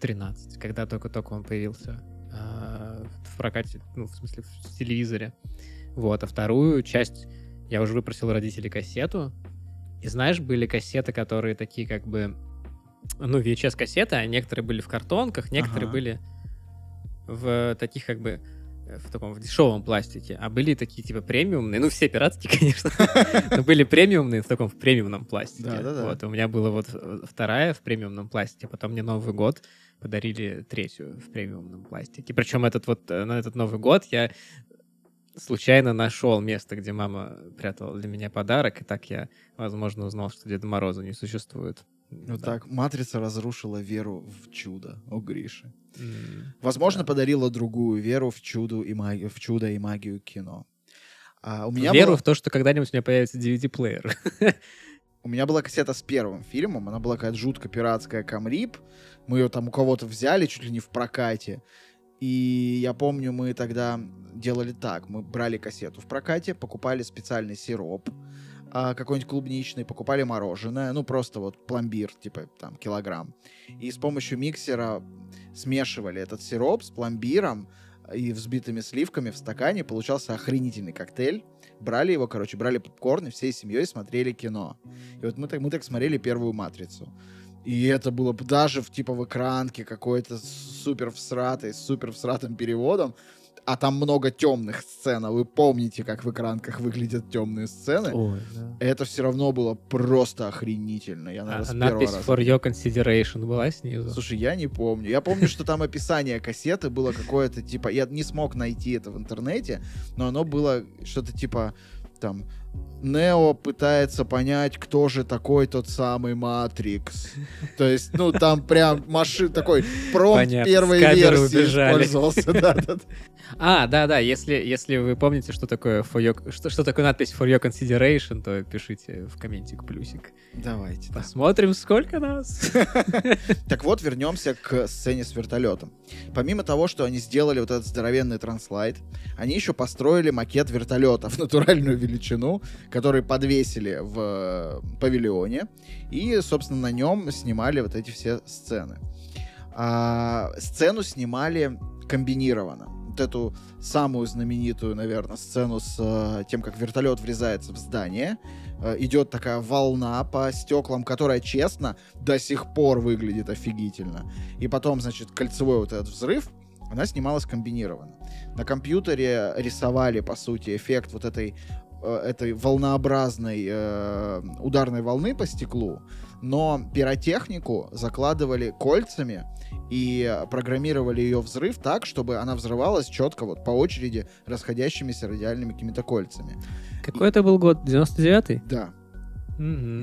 13, когда только-только он появился э, в прокате, ну, в смысле, в телевизоре. Вот, а вторую часть я уже выпросил у родителей кассету. И знаешь, были кассеты, которые такие как бы... Ну, VHS-кассеты, а некоторые были в картонках, некоторые ага. были в таких как бы в таком в дешевом пластике, а были такие типа премиумные, ну все пиратские, конечно, но были премиумные в таком в премиумном пластике. Да, да, да. Вот у меня была вот э, вторая в премиумном пластике, потом мне Новый год подарили третью в премиумном пластике. Причем этот вот э, на этот Новый год я случайно нашел место, где мама прятала для меня подарок, и так я, возможно, узнал, что Деда Мороза не существует. Вот Да. так «Матрица» разрушила веру в чудо у Гриши. М, Возможно, Да. подарила другую веру в чудо и магию, в чудо и магию кино. А, у меня Веру была- в то, что когда-нибудь у меня появится DVD-плеер. У меня была кассета с первым фильмом, она была какая-то жутко пиратская Камрип. Мы ее там у кого-то взяли, чуть ли не в прокате. И я помню, мы тогда делали так. Мы брали кассету в прокате, покупали специальный сироп, а, какой-нибудь клубничный, покупали мороженое, ну просто вот пломбир, типа там килограмм. И с помощью миксера смешивали этот сироп с пломбиром и взбитыми сливками в стакане. Получался охренительный коктейль. Брали его, короче, брали попкорн и всей семьей смотрели кино. И вот мы так, мы так смотрели первую «Матрицу». И это было даже в типа в экранке какой-то супер всратый, с супер всратым переводом. А там много темных сцен. А вы помните, как в экранках выглядят темные сцены? Ой, да. Это все равно было просто охренительно. Я, А наверное, а первого надпись раза for your consideration была снизу? Слушай, я не помню. Я помню, что там описание кассеты было какое-то типа. Я не смог найти это в интернете, но оно было что-то типа там. Нео пытается понять, кто же такой тот самый Матрикс. То есть, ну, там прям машин такой промпт Понятно, первой версии убежали. использовался. Да, да, да. А, да, да, если, если вы помните, что такое, for your, что, что такое надпись for your consideration, то пишите в комментик плюсик. Давайте. да. Посмотрим, сколько нас. Так вот, вернемся к сцене с вертолетом. Помимо того, что они сделали вот этот здоровенный транслайт, они еще построили макет вертолета в натуральную величину, который подвесили в э, павильоне, и, собственно, на нем снимали вот эти все сцены. А, сцену снимали комбинированно. Вот эту самую знаменитую, наверное, сцену с э, тем, как вертолет врезается в здание. Э, идет такая волна по стеклам, которая, честно, до сих пор выглядит офигительно. И потом, значит, кольцевой вот этот взрыв, она снималась комбинированно. На компьютере рисовали, по сути, эффект вот этой, этой волнообразной э, ударной волны по стеклу, но пиротехнику закладывали кольцами и программировали ее взрыв так, чтобы она взрывалась четко вот по очереди расходящимися радиальными какими-то кольцами. Какой это был год? 99-й? Да. Это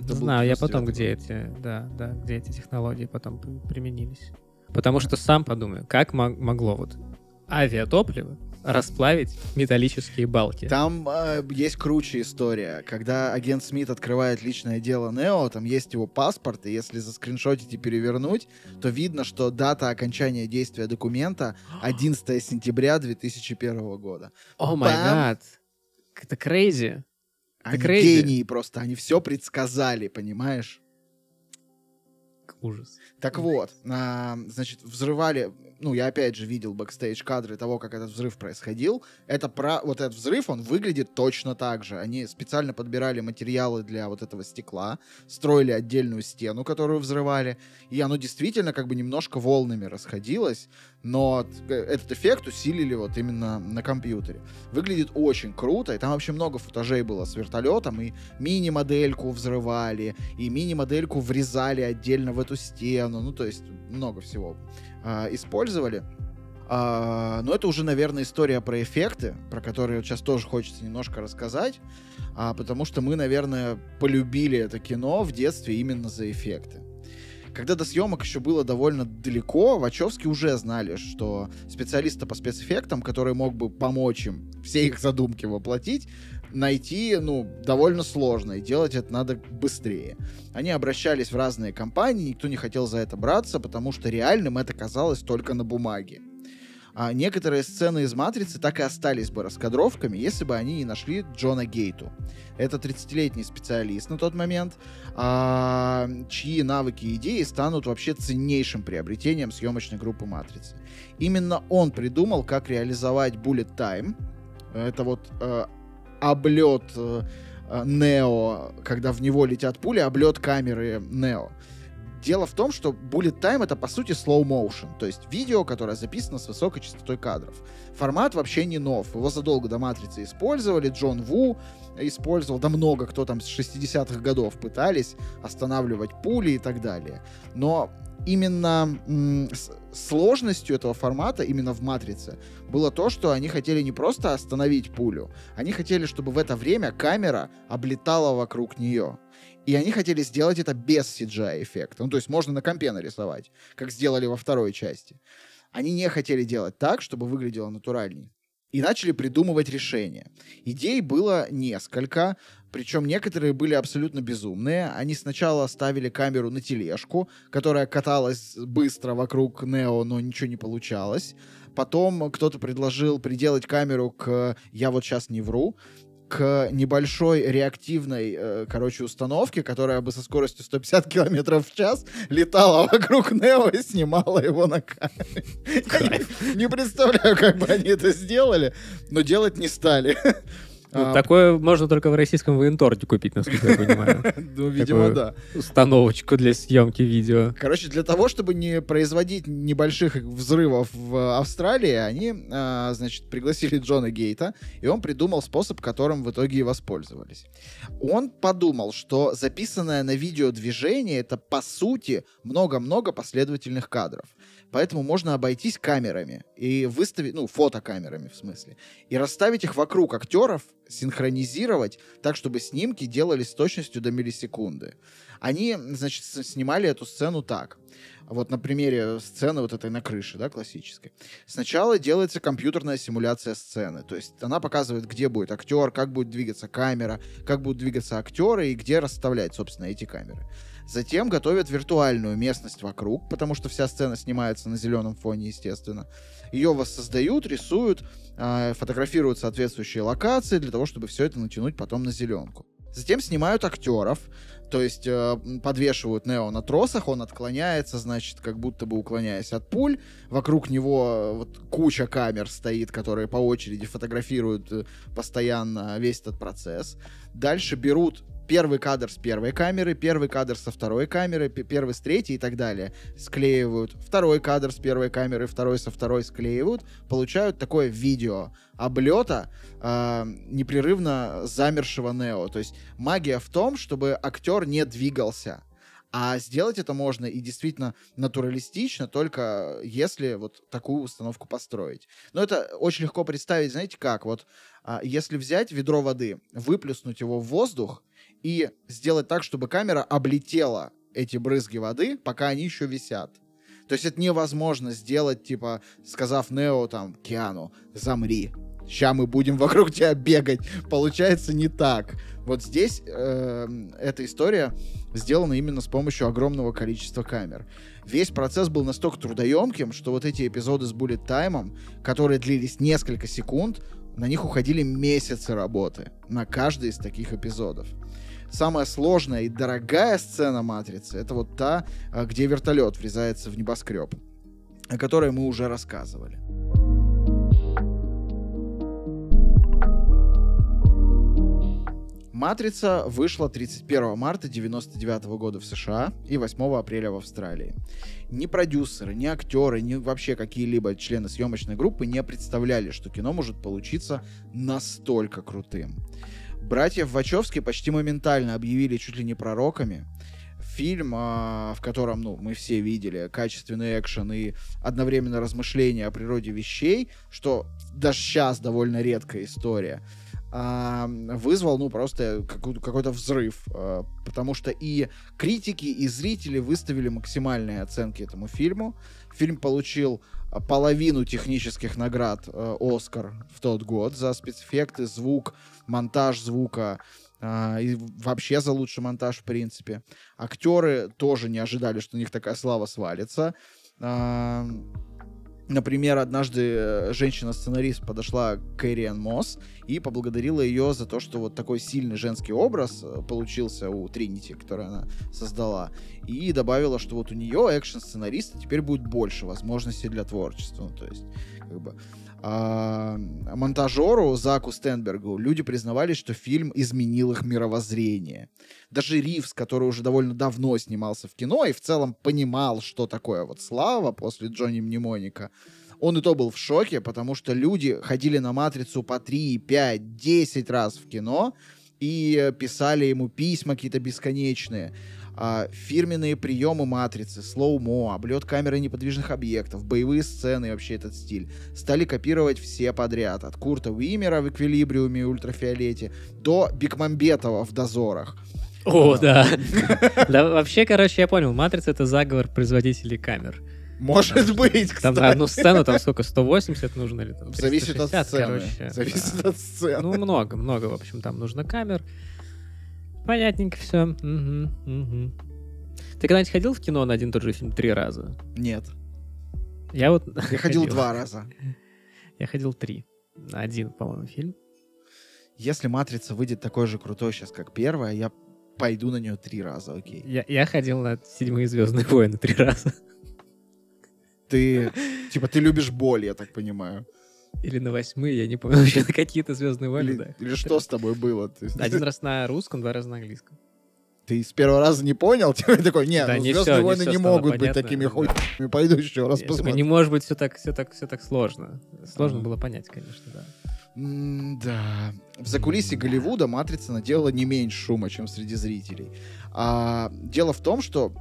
был Знаю, я 99-й потом, год. где эти, да, да, где эти технологии потом применились. Потому что сам подумаю, как мо- могло вот авиатопливо расплавить металлические балки? Там э, есть круче история. Когда агент Смит открывает личное дело Нео, там есть его паспорт, и если заскриншотить и перевернуть, то видно, что дата окончания действия документа 11 сентября 2001 года. О май гад! Это crazy. Они crazy. гении просто, они все предсказали, понимаешь? Ужас. Так вот, а, значит, взрывали, ну, я опять же видел бэкстейдж кадры того, как этот взрыв происходил. Это про, вот этот взрыв, он выглядит точно так же. Они специально подбирали материалы для вот этого стекла, строили отдельную стену, которую взрывали, и оно действительно как бы немножко волнами расходилось, но т- этот эффект усилили вот именно на компьютере. Выглядит очень круто, и там вообще много футажей было с вертолетом, и мини-модельку взрывали, и мини-модельку врезали отдельно в эту стену, ну, то есть много всего а, использовали. А, но это уже, наверное, история про эффекты, про которые сейчас тоже хочется немножко рассказать, а, потому что мы, наверное, полюбили это кино в детстве именно за эффекты. Когда до съемок еще было довольно далеко, Вачовски уже знали, что специалиста по спецэффектам, который мог бы помочь им все их задумки воплотить, найти, ну, довольно сложно, и делать это надо быстрее. Они обращались в разные компании, никто не хотел за это браться, потому что реальным это казалось только на бумаге. А некоторые сцены из «Матрицы» так и остались бы раскадровками, если бы они не нашли Джона Гейту. Это 30-летний специалист на тот момент, а, чьи навыки и идеи станут вообще ценнейшим приобретением съемочной группы «Матрицы». Именно он придумал, как реализовать Bullet Time. Это вот э, облет э, Нео, когда в него летят пули, облет камеры Нео. Дело в том, что bullet time это по сути slow motion, то есть видео, которое записано с высокой частотой кадров. Формат вообще не нов, его задолго до Матрицы использовали, Джон Ву использовал, да много кто там с 60-х годов пытались останавливать пули и так далее. Но именно м, сложностью этого формата, именно в «Матрице», было то, что они хотели не просто остановить пулю, они хотели, чтобы в это время камера облетала вокруг нее. И они хотели сделать это без CGI-эффекта. Ну, то есть можно на компе нарисовать, как сделали во второй части. Они не хотели делать так, чтобы выглядело натуральней. И начали придумывать решения. Идей было несколько, причем некоторые были абсолютно безумные. Они сначала ставили камеру на тележку, которая каталась быстро вокруг Нео, но ничего не получалось. Потом кто-то предложил приделать камеру к «Я вот сейчас не вру», к небольшой реактивной, э, короче, установке, которая бы со скоростью 150 километров в час летала вокруг Нео и снимала его на камере. Я не представляю, как бы они это сделали, но делать не стали. Ну, а, такое можно только в российском военторге купить, насколько я понимаю. Ну, видимо, да. Установочку для съемки видео. Короче, для того, чтобы не производить небольших взрывов в Австралии, они, а, значит, пригласили Джона Гейта, и он придумал способ, которым в итоге и воспользовались. Он подумал, что записанное на видео движение — это, по сути, много-много последовательных кадров. Поэтому можно обойтись камерами и выставить, ну, фотокамерами в смысле, и расставить их вокруг актеров, синхронизировать так, чтобы снимки делались с точностью до миллисекунды. Они, значит, снимали эту сцену так. Вот на примере сцены вот этой на крыше, да, классической. Сначала делается компьютерная симуляция сцены. То есть она показывает, где будет актер, как будет двигаться камера, как будут двигаться актеры и где расставлять, собственно, эти камеры. Затем готовят виртуальную местность вокруг, потому что вся сцена снимается на зеленом фоне, естественно. Ее воссоздают, рисуют, э, фотографируют соответствующие локации для того, чтобы все это натянуть потом на зеленку. Затем снимают актеров, то есть э, подвешивают Нео на тросах, он отклоняется, значит, как будто бы уклоняясь от пуль. Вокруг него э, вот куча камер стоит, которые по очереди фотографируют э, постоянно весь этот процесс. Дальше берут первый кадр с первой камеры, первый кадр со второй камеры, первый с третьей и так далее. Склеивают второй кадр с первой камеры, второй со второй склеивают, получают такое видео облета э, непрерывно замершего Нео. То есть магия в том, чтобы актер не двигался. А сделать это можно и действительно натуралистично, только если вот такую установку построить. Но это очень легко представить, знаете как? Вот если взять ведро воды, выплеснуть его в воздух, и сделать так, чтобы камера облетела эти брызги воды, пока они еще висят. То есть это невозможно сделать, типа, сказав Нео там, Киану, замри, ща мы будем вокруг тебя бегать. Получается не так. Вот здесь э, эта история сделана именно с помощью огромного количества камер. Весь процесс был настолько трудоемким, что вот эти эпизоды с bullet таймом, которые длились несколько секунд, на них уходили месяцы работы на каждый из таких эпизодов самая сложная и дорогая сцена Матрицы это вот та, а, где вертолет врезается в небоскреб, о которой мы уже рассказывали. «Матрица» вышла 31 марта 1999 года в США и 8 апреля в Австралии. Ни продюсеры, ни актеры, ни вообще какие-либо члены съемочной группы не представляли, что кино может получиться настолько крутым. Братьев Вачовски почти моментально объявили чуть ли не пророками. Фильм, а, в котором, ну, мы все видели качественный экшен и одновременно размышления о природе вещей, что даже сейчас довольно редкая история, вызвал, ну, просто какой-то взрыв, а, потому что и критики, и зрители выставили максимальные оценки этому фильму. Фильм получил половину технических наград э, Оскар в тот год за спецэффекты, звук, монтаж звука э, и вообще за лучший монтаж в принципе. Актеры тоже не ожидали, что у них такая слава свалится. Например, однажды э, женщина-сценарист подошла к Кэриан Мосс и поблагодарила ее за то, что вот такой сильный женский образ э, получился у Тринити, который она создала. И добавила, что вот у нее экшен-сценариста теперь будет больше возможностей для творчества. Ну, то есть, как бы, а, монтажеру Заку Стенбергу люди признавались, что фильм изменил их мировоззрение. Даже Ривз, который уже довольно давно снимался в кино и в целом понимал, что такое вот слава после Джонни Мнемоника, он и то был в шоке, потому что люди ходили на «Матрицу» по 3, 5, 10 раз в кино и писали ему письма какие-то бесконечные а, фирменные приемы матрицы, слоумо, облет камеры неподвижных объектов, боевые сцены и вообще этот стиль стали копировать все подряд. От Курта Уимера в «Эквилибриуме» и «Ультрафиолете» до Бекмамбетова в «Дозорах». О, да. Да, вообще, короче, я понял, «Матрица» — это заговор производителей камер. Может быть, Там на одну сцену там сколько, 180 нужно или там Зависит от 360, сцены. короче. Зависит Да. от сцены. Ну, много, много, в общем, там нужно камер. Понятненько все. Ты когда-нибудь ходил в кино на один и тот же фильм три раза? Нет. Я вот... Я ходил два раза. Я ходил три. На один, по-моему, фильм. Если «Матрица» выйдет такой же крутой сейчас, как первая, я пойду на нее три раза, окей. Я, я ходил на седьмые Звездные войны три раза. Ты, типа, ты любишь боль, я так понимаю. Или на восьмые, я не помню, вообще на какие-то Звездные войны, Или, да. или что с тобой было? Один раз на русском, два раза на английском. ты с первого раза не понял? Ты такой, нет, Да ну, не «Звездные всё, не войны не стало могут быть понятно, такими да. хуйнями. Пойду еще раз посмотрю. не может быть все так, все так, все так сложно. Сложно Ага. было понять, конечно, да. Да. В закулисье Голливуда «Матрица» наделала не меньше шума, чем среди зрителей. А, дело в том, что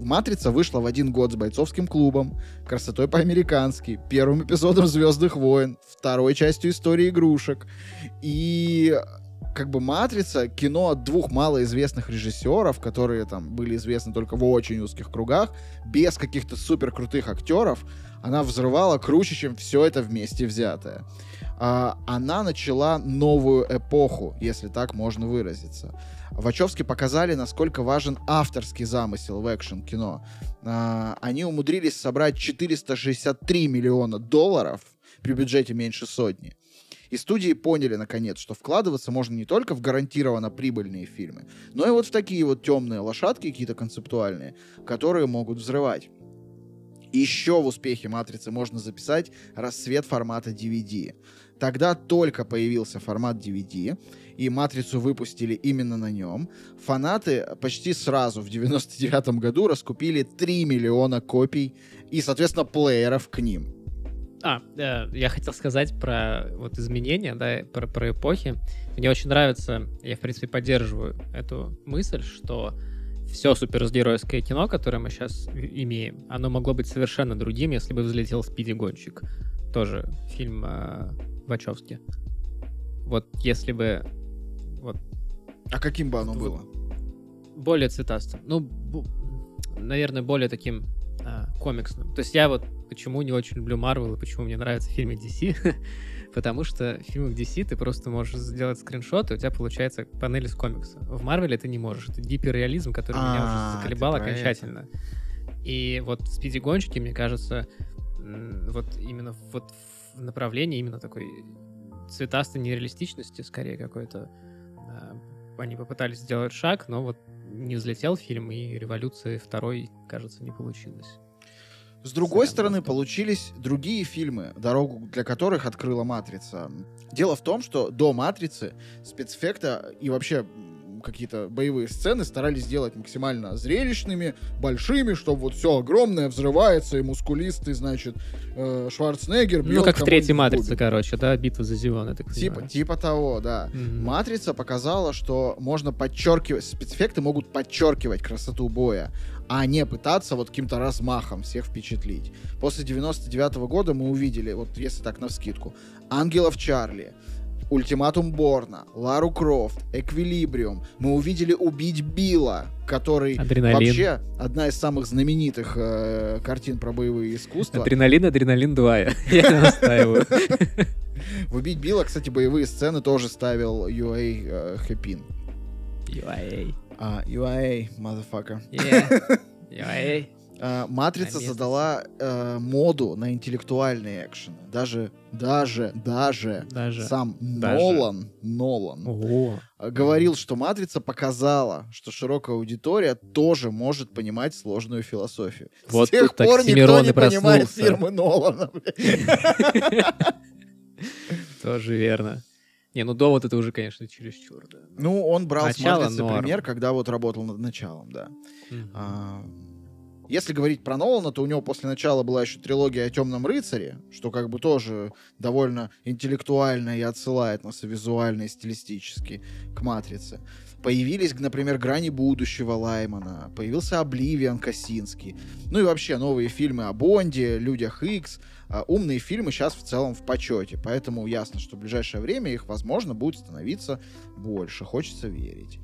«Матрица» вышла в один год с «Бойцовским клубом», «Красотой по-американски», первым эпизодом «Звездных войн», второй частью «Истории игрушек». И как бы «Матрица» — кино от двух малоизвестных режиссеров, которые там были известны только в очень узких кругах, без каких-то супер крутых актеров, она взрывала круче, чем все это вместе взятое. А, она начала новую эпоху, если так можно выразиться. Вачовски показали, насколько важен авторский замысел в экшн-кино. А, они умудрились собрать 463 миллиона долларов при бюджете меньше сотни. И студии поняли, наконец, что вкладываться можно не только в гарантированно прибыльные фильмы, но и вот в такие вот темные лошадки, какие-то концептуальные, которые могут взрывать. Еще в успехе «Матрицы» можно записать рассвет формата DVD. Тогда только появился формат DVD, и «Матрицу» выпустили именно на нем. Фанаты почти сразу в 99 году раскупили 3 миллиона копий и, соответственно, плееров к ним. А, э, я хотел сказать про вот изменения, да, про, про эпохи. Мне очень нравится, я, в принципе, поддерживаю эту мысль, что все супергеройское кино, которое мы сейчас имеем, оно могло быть совершенно другим, если бы взлетел Спиди Гонщик. Тоже фильм э, Вачовски. Вот если бы вот А каким бы оно Вот. было? более цветастым. Ну, бу- наверное, более таким а, комиксным. То есть я вот почему не очень люблю Марвел и почему мне нравятся фильмы DC, потому что в фильмах DC ты просто можешь сделать скриншот, и у тебя получается панель из комикса. В Марвеле ты не можешь. Это гиперреализм, который меня А, уже ты заколебал окончательно. И вот в Спиди Гонщике, мне кажется, вот именно вот в направлении именно такой цветастой нереалистичности, скорее какой-то. а, Они попытались сделать шаг, но вот не взлетел фильм, и революции второй, кажется, не получилось. С другой стороны, просто. получились другие фильмы, дорогу для которых открыла «Матрица». Дело в том, что до «Матрицы» спецэффекта и вообще какие-то боевые сцены старались сделать максимально зрелищными, большими, чтобы вот все огромное взрывается, и мускулистый, значит, э, Шварценеггер Ну, как в третьей «Матрице», губы. короче, да, битва за Зион, я так Типа, понимаю. типа того, да. Мгм. Матрица показала, что можно подчеркивать, спецэффекты могут подчеркивать красоту боя, а не пытаться вот каким-то размахом всех впечатлить. После 99 года мы увидели, вот если так на вскидку, Ангелов Чарли, Ультиматум Борна, Лару Крофт, Эквилибриум. Мы увидели Убить Билла, который Адреналин. вообще одна из самых знаменитых э, картин про боевые искусства. Адреналин, адреналин 2. Я настаиваю. В Убить Билла, кстати, боевые сцены тоже ставил UA э, Хэпин. UIA. А, UA, motherfucker. Yeah. UIA. Э, Матрица задала э, моду на интеллектуальные экшены. Даже, даже, даже, Даже. сам Даже. Нолан, Нолан О, э, говорил, что Матрица показала, что широкая аудитория тоже может понимать сложную философию. Вот С тех пор никто не и понимает проснулся. фирмы Нолана. тоже верно. Не, ну довод это уже, конечно, чересчур. Да. Ну, он брал Начало с Матрицы норм. пример, когда вот работал над началом, да. А, Если говорить про Нолана, то у него после начала была еще трилогия о Темном рыцаре, что как бы тоже довольно интеллектуально и отсылает нас визуально, и стилистически к матрице. Появились, например, «Грани будущего» Лаймана, появился «Обливиан» Косинский. Ну и вообще новые фильмы о Бонде, «Людях Икс». А, Умные фильмы сейчас в целом в почете, поэтому ясно, что в ближайшее время их, возможно, будет становиться больше. Хочется верить.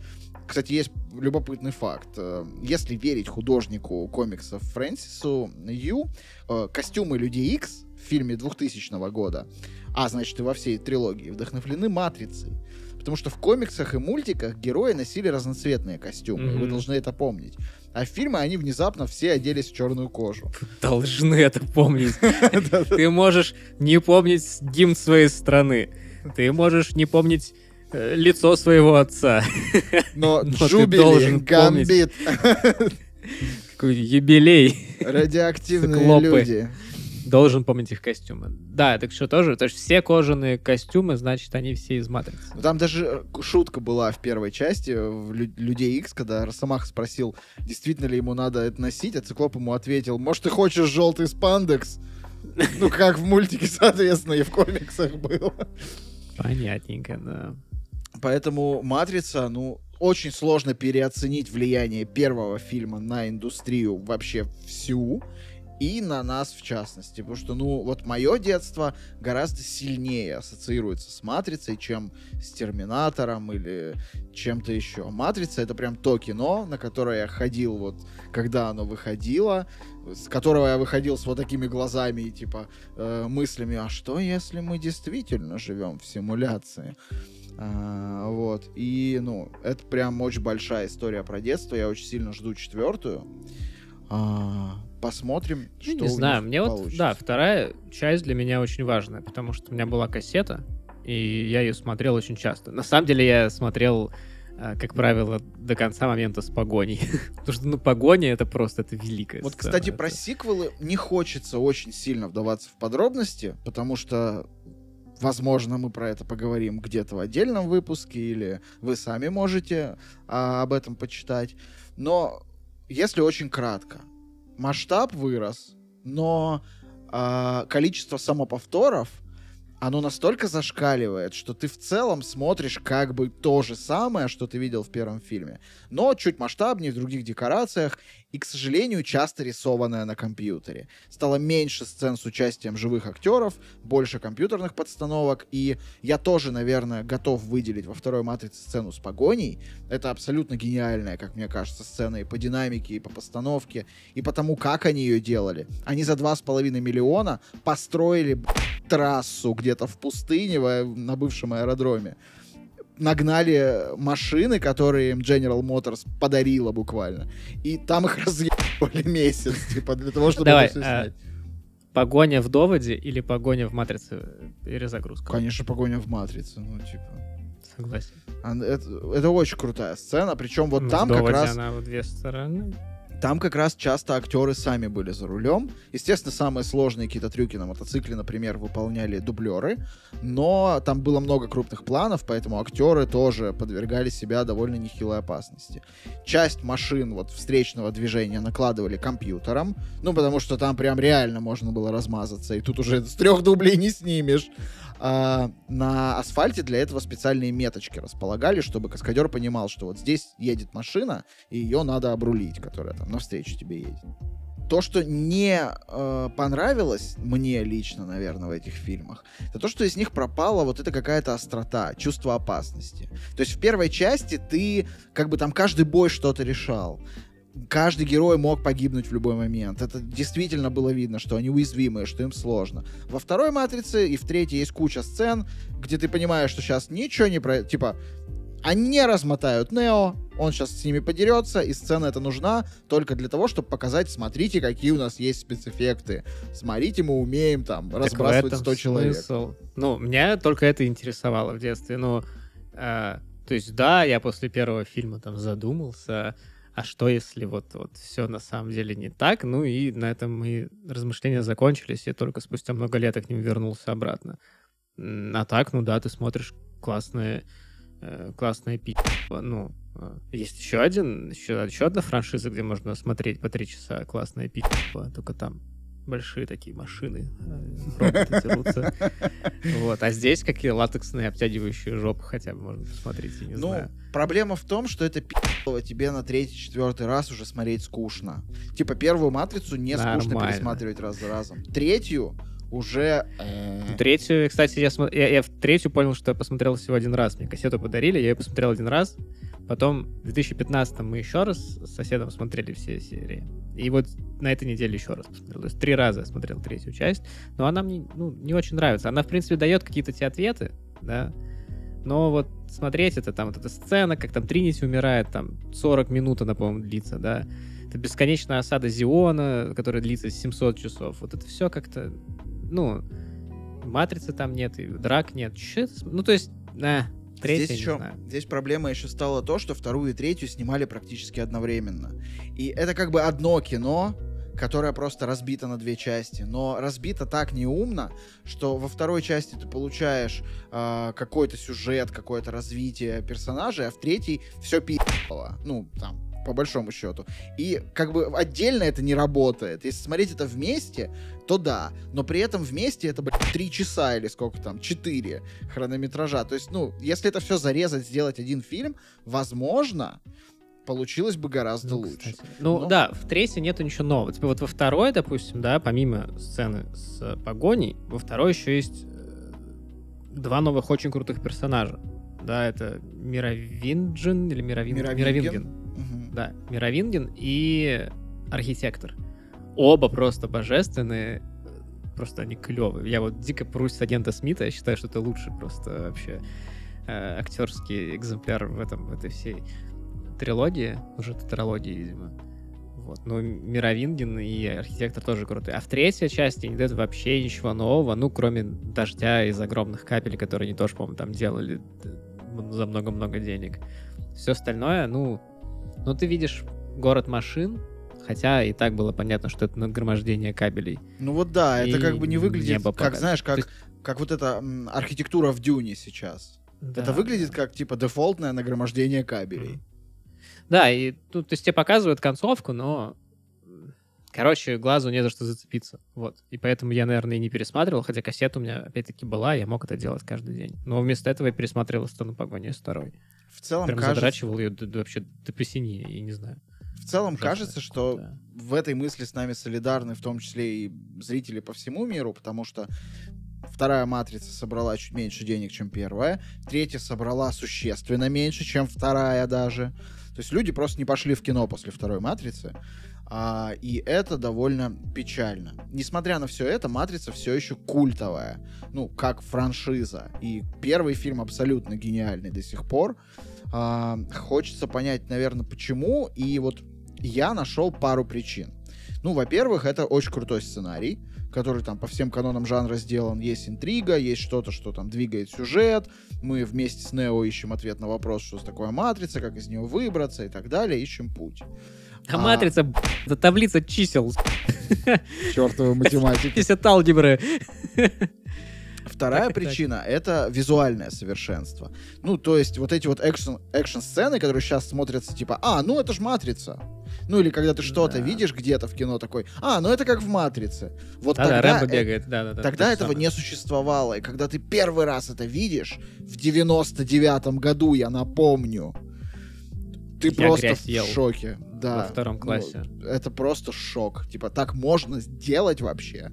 Кстати, есть любопытный факт. Э, Если верить художнику комиксов Фрэнсису Ю, э, костюмы Людей Икс в фильме 2000 года, а значит и во всей трилогии, вдохновлены Матрицей. Потому что в комиксах и мультиках герои носили разноцветные костюмы. и Вы должны это помнить. А в фильме они внезапно все оделись в черную кожу. Должны это помнить. Ты можешь не помнить гимн своей страны. Ты можешь не помнить лицо своего отца. Но Но Джубили. Гамбит, Какой юбилей. радиоактивные Циклопы. люди. Должен помнить их костюмы. Да, так что тоже, то есть все кожаные костюмы, значит, они все из матрицы. Ну, Там даже э, шутка была в первой части э, в Лю- Людей Икс, когда Росомаха спросил, действительно ли ему надо это носить, а Циклоп ему ответил, может, ты хочешь желтый спандекс? Ну, как в мультике, соответственно, и в комиксах было. Понятненько, да. Поэтому «Матрица», ну, очень сложно переоценить влияние первого фильма на индустрию вообще всю и на нас в частности. Потому что, ну, вот мое детство гораздо сильнее ассоциируется с «Матрицей», чем с «Терминатором» или чем-то еще. «Матрица» — это прям то кино, на которое я ходил вот, когда оно выходило, с которого я выходил с вот такими глазами и типа э, мыслями, а что если мы действительно живем в симуляции? А, вот. И, ну, это прям очень большая история про детство. Я очень сильно жду четвертую. А, посмотрим, Ну, что не у знаю, мне вот, получится. да, вторая часть для меня очень важная, потому что у меня была кассета, и я ее смотрел очень часто. На самом деле я смотрел, э, как правило, до конца момента с погоней. Потому что, ну, погоня — это просто, это великая Вот, сцена. кстати, про Это- сиквелы не хочется очень сильно вдаваться в подробности, потому что, возможно, мы про это поговорим где-то в отдельном выпуске, или вы сами можете а, об этом почитать. Но если очень кратко, масштаб вырос, но а, количество самоповторов оно настолько зашкаливает, что ты в целом смотришь как бы то же самое, что ты видел в первом фильме, но чуть масштабнее, в других декорациях, и, к сожалению, часто рисованная на компьютере. Стало меньше сцен с участием живых актеров, больше компьютерных подстановок, и я тоже, наверное, готов выделить во второй «Матрице» сцену с погоней. Это абсолютно гениальная, как мне кажется, сцена и по динамике, и по постановке, и по тому, как они ее делали. Они за 2,5 миллиона построили б***ь, трассу где-то в пустыне в- на бывшем аэродроме. Нагнали машины, которые им General Motors подарила буквально. И там их разъебали месяц, типа, для того, чтобы Давай, это всё а, снять. Погоня в доводе или погоня в матрице э, перезагрузка? Конечно, погоня в матрице, ну, типа. Согласен. Это, это очень крутая сцена, причем вот В там как раз она в две стороны. Там как раз часто актеры сами были за рулем. Естественно, самые сложные какие-то трюки на мотоцикле, например, выполняли дублеры. Но там было много крупных планов, поэтому актеры тоже подвергали себя довольно нехилой опасности. Часть машин вот встречного движения накладывали компьютером, ну, потому что там прям реально можно было размазаться, и тут уже с трех дублей не снимешь. А, на асфальте для этого специальные меточки располагали, чтобы каскадер понимал, что вот здесь едет машина, и ее надо обрулить, которая там навстречу тебе едет. То, что не э, понравилось мне лично, наверное, в этих фильмах, это то, что из них пропала вот эта какая-то острота, чувство опасности. То есть в первой части ты как бы там каждый бой что-то решал. Каждый герой мог погибнуть в любой момент. Это действительно было видно, что они уязвимые, что им сложно. Во второй матрице и в третьей есть куча сцен, где ты понимаешь, что сейчас ничего не про... Типа, Они не размотают Нео, он сейчас с ними подерется, и сцена эта нужна только для того, чтобы показать, смотрите, какие у нас есть спецэффекты. Смотрите, мы умеем там Так разбрасывать в этом 100 человек. смысл. Ну, меня только это интересовало в детстве. Ну, э, то есть, да, я после первого фильма там задумался, а что если вот, вот все на самом деле не так? Ну и на этом мои размышления закончились, и только спустя много лет я к ним вернулся обратно. А так, ну да, ты смотришь классные, э, классные пи***. Ну, э, есть еще один, еще, еще одна франшиза, где можно смотреть по три часа классные пи***, только там большие такие машины, э, роботы дерутся. Вот. А здесь какие латексные обтягивающие жопы хотя бы можно посмотреть, я не Ну, знаю. проблема в том, что это пи***ло тебе на третий, четвертый раз уже смотреть скучно. Типа первую матрицу не скучно пересматривать раз за разом. Третью уже... э, Третью, кстати, я, смо- я, я в третью понял, что я посмотрел всего один раз. Мне кассету подарили, я ее посмотрел один раз. Потом в 2015 мы еще раз с соседом смотрели все серии. И вот на этой неделе еще раз посмотрел. То есть три раза смотрел третью часть. Но она мне ну, не очень нравится. Она, в принципе, дает какие-то те ответы, да. Но вот смотреть это, там, вот эта сцена, как там Тринити умирает, там 40 минут она, по-моему, длится, да. Это бесконечная осада Зиона, которая длится 700 часов. Вот это все как-то, ну, матрицы там нет, и драк нет. См- Ну, то есть, на, третья, Здесь еще, знаю. здесь проблема еще стала то, что вторую и третью снимали практически одновременно. И это как бы одно кино, которое просто разбито на две части. Но разбито так неумно, что во второй части ты получаешь а, какой-то сюжет, какое-то развитие персонажей, а в третьей все пи***ло. Ну, там, по большому счету. И как бы отдельно это не работает. Если смотреть это вместе, то да. Но при этом вместе это, блядь, три часа или сколько там, четыре хронометража. То есть, ну, если это все зарезать, сделать один фильм, возможно, получилось бы гораздо Ну, лучше. кстати. Ну, Но- да, в третьей нету ничего нового. Типа вот во второй, допустим, да, помимо сцены с э, погоней, во второй еще есть э, два новых очень крутых персонажа. Да, это Мировинджин или Мировин... Мировинген. Мгм. Да, Мировинген и Архитектор. Оба просто божественные, просто они клевые. Я вот дико прусь с агента Смита, я считаю, что это лучший просто вообще э, актерский экземпляр в этом, в этой всей трилогии, уже тетралогии, видимо. Вот. Ну, Мировинген и Архитектор тоже крутые. А в третьей части не дают вообще ничего нового, ну, кроме дождя из огромных капель, которые они тоже, по-моему, там делали э, за много-много денег. Все остальное, ну, ну, ты видишь город машин, хотя и так было понятно, что это нагромождение кабелей. Ну вот да, это И как бы не выглядит, как, знаешь, как, То как вот эта м, архитектура в Дюне сейчас. это выглядит как, типа, дефолтное нагромождение кабелей. Да, и тут то есть тебе показывают концовку, но короче, глазу не за что зацепиться. Вот. И поэтому я, наверное, и не пересматривал, хотя кассета у меня опять-таки была, я мог это делать каждый день. Но вместо этого я пересматривал «Сцену погони» с второй. В целом, Прям кажется, задрачивал ее до- до- вообще до посинения, и не знаю. в целом Ужасно. кажется, что Да. в этой мысли с нами солидарны, в том числе и зрители по всему миру, потому что вторая матрица собрала чуть меньше денег, чем первая, третья собрала существенно меньше, чем вторая даже. То есть люди просто не пошли в кино после второй матрицы. А, и это довольно печально. Несмотря на все это, матрица все еще культовая. Ну, как франшиза. И первый фильм абсолютно гениальный до сих пор. А, хочется понять, наверное, почему. И вот я нашел пару причин. Ну, во-первых, это очень крутой сценарий, который там по всем канонам жанра сделан. Есть интрига, есть что-то, что там двигает сюжет. Мы вместе с Нео ищем ответ на вопрос, что такое матрица, как из нее выбраться и так далее. Ищем путь. А, А. матрица, б***ь, это таблица чисел, Чертовы математики. 50 алгебры. Вторая Так и так. причина — это визуальное совершенство. Ну, то есть вот эти вот экшен- экшн-сцены, которые сейчас смотрятся типа, а, ну это ж «Матрица». Ну или когда ты что-то Да. видишь где-то в кино такой, а, ну это как в «Матрице». Вот Да-да, тогда, Рэмбо э- бегает, да-да-да. тогда то же этого самое. не существовало. И когда ты первый раз это видишь, в 99-м году, я напомню, ты Я просто в ел шоке. Да. Во втором Ну, классе. это просто шок. Типа, так можно сделать вообще?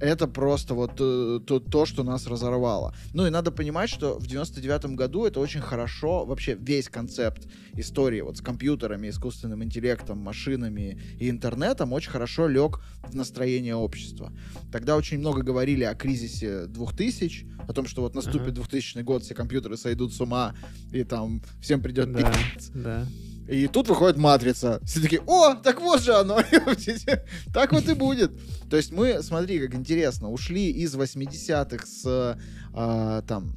Это просто вот э, то, то, что нас разорвало. Ну и надо понимать, что в 99-м году это очень хорошо, вообще весь концепт истории вот с компьютерами, искусственным интеллектом, машинами и интернетом очень хорошо лег в настроение общества. Тогда очень много говорили о кризисе 2000, о том, что вот наступит ага. 2000 год, все компьютеры сойдут с ума, и там всем придет да, пикать. Да. И тут выходит матрица. Все такие, о, так вот же оно. так вот и будет. То есть мы, смотри, как интересно, ушли из 80-х с а, там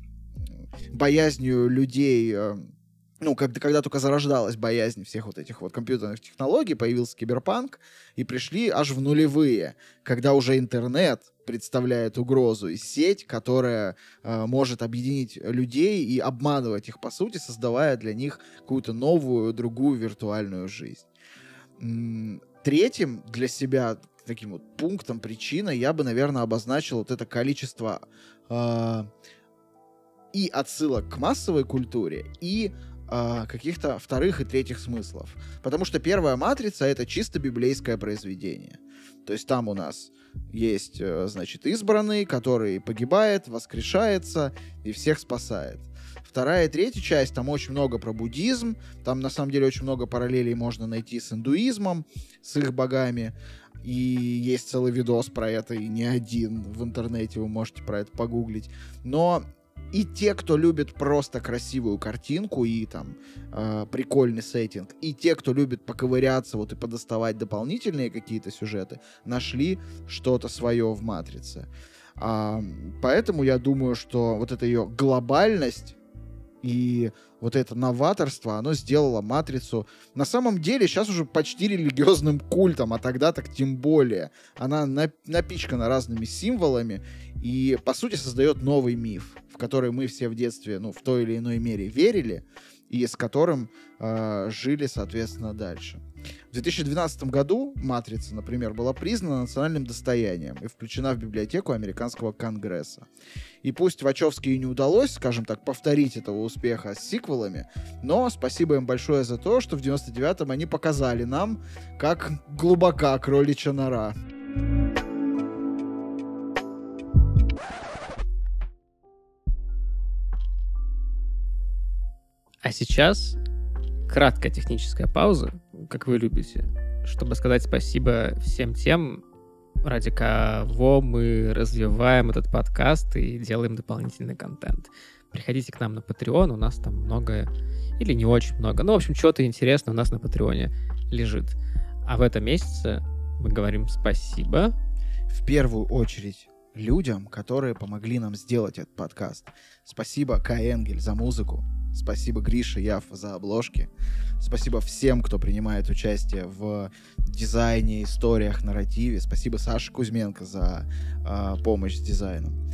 боязнью людей а, ну, когда, когда только зарождалась боязнь всех вот этих вот компьютерных технологий, появился киберпанк, и пришли аж в нулевые, когда уже интернет представляет угрозу, и сеть, которая э, может объединить людей и обманывать их, по сути, создавая для них какую-то новую, другую виртуальную жизнь. Третьим для себя таким вот пунктом, причиной я бы, наверное, обозначил вот это количество э, и отсылок к массовой культуре, и э, каких-то вторых и третьих смыслов. Потому что первая матрица это чисто библейское произведение. То есть там у нас есть, э, значит, избранный, который погибает, воскрешается и всех спасает. Вторая и третья часть, там очень много про буддизм, там на самом деле очень много параллелей можно найти с индуизмом, с их богами, и есть целый видос про это, и не один в интернете, вы можете про это погуглить. Но и те, кто любит просто красивую картинку и там э, прикольный сеттинг, и те, кто любит поковыряться вот и подоставать дополнительные какие-то сюжеты, нашли что-то свое в матрице. А, поэтому я думаю, что вот эта ее глобальность и вот это новаторство, оно сделало «Матрицу» на самом деле сейчас уже почти религиозным культом, а тогда так тем более. Она напичкана разными символами и, по сути, создает новый миф, в который мы все в детстве, ну, в той или иной мере верили, и с которым э, жили, соответственно, дальше. В 2012 году «Матрица», например, была признана национальным достоянием и включена в библиотеку Американского Конгресса. И пусть Вачовски и не удалось, скажем так, повторить этого успеха с сиквелами, но спасибо им большое за то, что в 99-м они показали нам, как глубока кроличья нора. А сейчас краткая техническая пауза, как вы любите, чтобы сказать спасибо всем тем, ради кого мы развиваем этот подкаст и делаем дополнительный контент. Приходите к нам на Patreon, у нас там много или не очень много. Ну, в общем, что-то интересное у нас на Патреоне лежит. А в этом месяце мы говорим спасибо. В первую очередь людям, которые помогли нам сделать этот подкаст. Спасибо Кай Энгель за музыку, Спасибо Грише Яв за обложки. Спасибо всем, кто принимает участие в дизайне, историях, нарративе. Спасибо Саше Кузьменко за э, помощь с дизайном.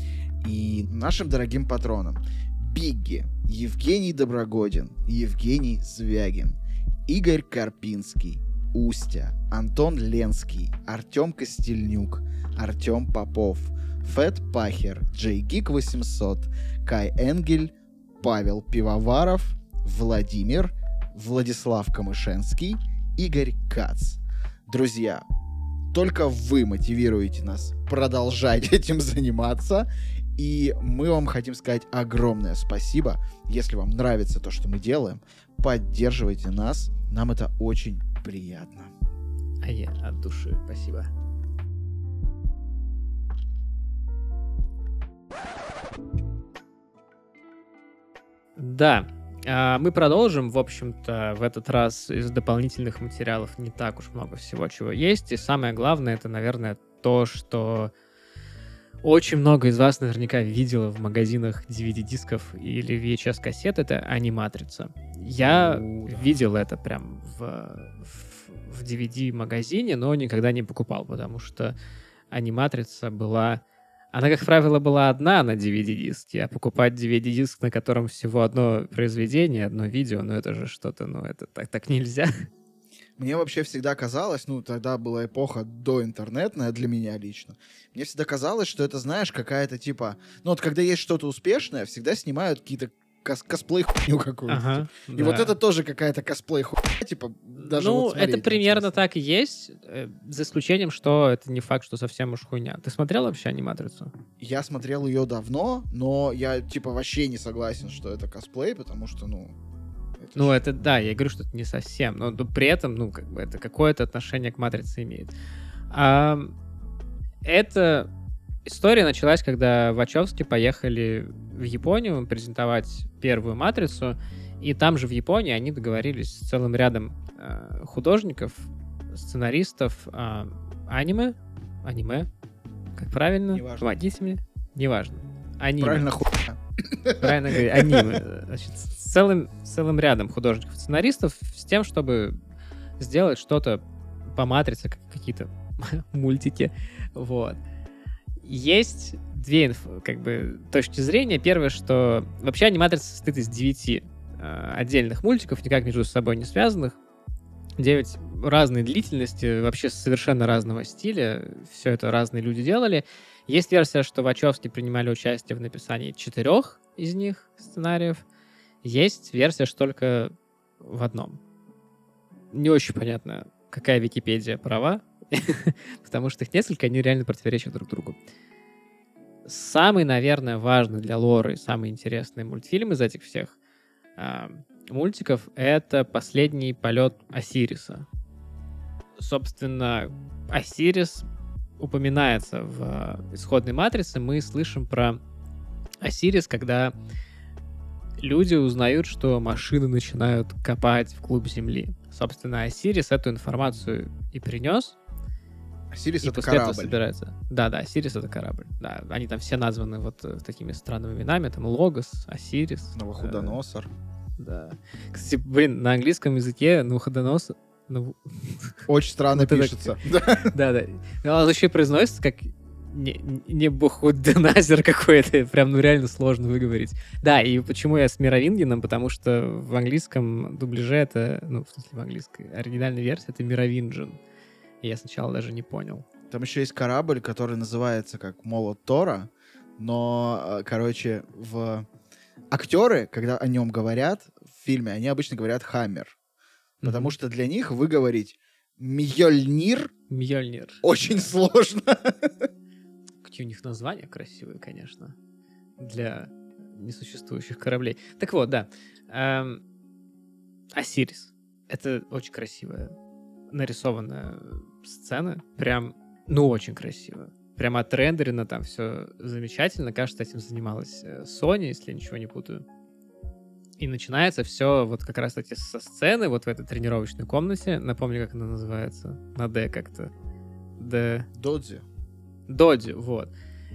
И нашим дорогим патронам. Бигги, Евгений Доброгодин, Евгений Звягин, Игорь Карпинский, Устя, Антон Ленский, Артем Костельнюк, Артем Попов, Фэт Пахер, Джей Гик 800, Кай Энгель, Павел Пивоваров, Владимир, Владислав Камышенский, Игорь Кац. Друзья, только вы мотивируете нас продолжать этим заниматься. И мы вам хотим сказать огромное спасибо. Если вам нравится то, что мы делаем, поддерживайте нас. Нам это очень приятно. А я от души спасибо. Да, а, мы продолжим. В общем-то, в этот раз из дополнительных материалов не так уж много всего, чего есть. И самое главное, это, наверное, то, что очень много из вас наверняка видело в магазинах DVD-дисков или VHS-кассет. Это аниматрица. Я видел это прям в, в, в DVD-магазине, но никогда не покупал, потому что аниматрица была она, как правило, была одна на DVD-диске, а покупать DVD-диск, на котором всего одно произведение, одно видео, ну это же что-то, ну это так, так нельзя. Мне вообще всегда казалось, ну тогда была эпоха доинтернетная для меня лично, мне всегда казалось, что это, знаешь, какая-то типа... Ну вот когда есть что-то успешное, всегда снимают какие-то кос косплей хуйню какую-то. Ага, И да. вот это тоже какая-то косплей хуйня, типа, даже ну, вот это смотреть примерно неинтересно. так и есть, э, за исключением, что это не факт, что совсем уж хуйня. Ты смотрел вообще аниматрицу? Я смотрел ее давно, но я, типа, вообще не согласен, что это косплей, потому что, ну... это Ну, ж- это да, я говорю, что это не совсем, но д- при этом, ну, как бы это какое-то отношение к матрице имеет. А, эта история началась, когда Вачовски поехали в Японию презентовать первую матрицу, и там же в Японии они договорились с целым рядом э, художников, сценаристов э, аниме, аниме, как правильно? Неважно. Помогите мне. Неважно. Аниме. Правильно хуйня. Правильно говорю, аниме. Значит, с целым, с целым рядом художников-сценаристов с тем, чтобы сделать что-то по матрице, как какие-то мультики. Вот. Есть две как бы, точки зрения. Первое, что вообще аниматрица состоит из девяти э, отдельных мультиков, никак между собой не связанных. Девять разной длительности, вообще совершенно разного стиля. Все это разные люди делали. Есть версия, что Вачовски принимали участие в написании четырех из них сценариев. Есть версия, что только в одном. Не очень понятно, какая Википедия права, потому что их несколько, они реально противоречат друг другу. Самый, наверное, важный для лоры самый интересный мультфильм из этих всех а, мультиков — это «Последний полет Осириса». Собственно, Осирис упоминается в э, исходной матрице, мы слышим про Осирис, когда люди узнают, что машины начинают копать в клуб Земли. Собственно, Осирис эту информацию и принес, Сирис и это корабль. собирается. Да, да, Осирис это корабль. Да, они там все названы вот э, такими странными именами, там Логос, Осирис. э, Новохудоносор. Да. Кстати, блин, на английском языке Навуходонос... Наву- Очень странно пишется. Да. Да, да. Но он еще и произносится как не, не Бухуденазер какой-то, прям ну реально сложно выговорить. Да, и почему я с Мировингеном, потому что в английском дубляже это, ну, в смысле в английской оригинальной версии это Мировинджин. Я сначала даже не понял. Там еще есть корабль, который называется как Молот Тора, но, э, короче, в актеры, когда о нем говорят в фильме, они обычно говорят Хаммер, потому что для них выговорить Мьёльнир Мьёльнир. очень сложно. Какие у них названия красивые, конечно, для несуществующих кораблей. Так вот, да. Эм, Осирис. Это очень красивая нарисованная сцена. Прям, ну, очень красиво. Прям отрендерено там все замечательно. Кажется, этим занималась э, Sony, если я ничего не путаю. И начинается все вот как раз таки со сцены, вот в этой тренировочной комнате. Напомню, как она называется. На Д как-то. Д... Додзи. Доди, вот.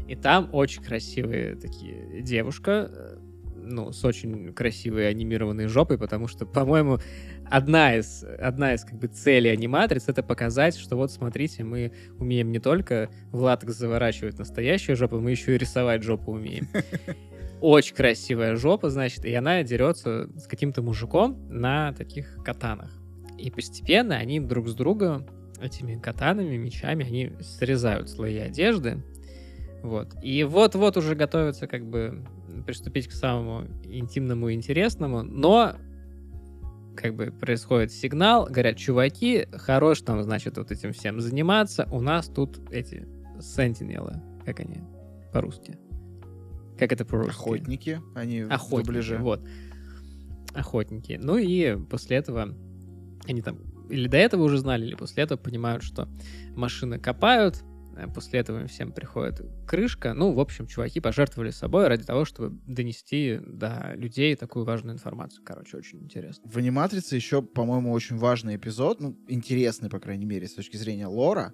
И там очень красивые такие девушка, э, ну, с очень красивой анимированной жопой, потому что, по-моему, одна из, одна из как бы целей аниматриц — это показать, что вот, смотрите, мы умеем не только в латекс заворачивать настоящую жопу, мы еще и рисовать жопу умеем. Очень красивая жопа, значит, и она дерется с каким-то мужиком на таких катанах. И постепенно они друг с другом этими катанами, мечами, они срезают слои одежды. Вот. И вот-вот уже готовятся как бы приступить к самому интимному и интересному, но как бы происходит сигнал, говорят, чуваки, хорош там, значит, вот этим всем заниматься, у нас тут эти сентинелы, как они по-русски? Как это по-русски? Охотники, они Охотники, дубляже. вот. Охотники. Ну и после этого они там или до этого уже знали, или после этого понимают, что машины копают, э, после этого им всем приходит крышка. Ну, в общем, чуваки пожертвовали собой ради того, чтобы донести до людей такую важную информацию. Короче, очень интересно. В аниматрице еще, по-моему, очень важный эпизод, ну, интересный, по крайней мере, с точки зрения лора.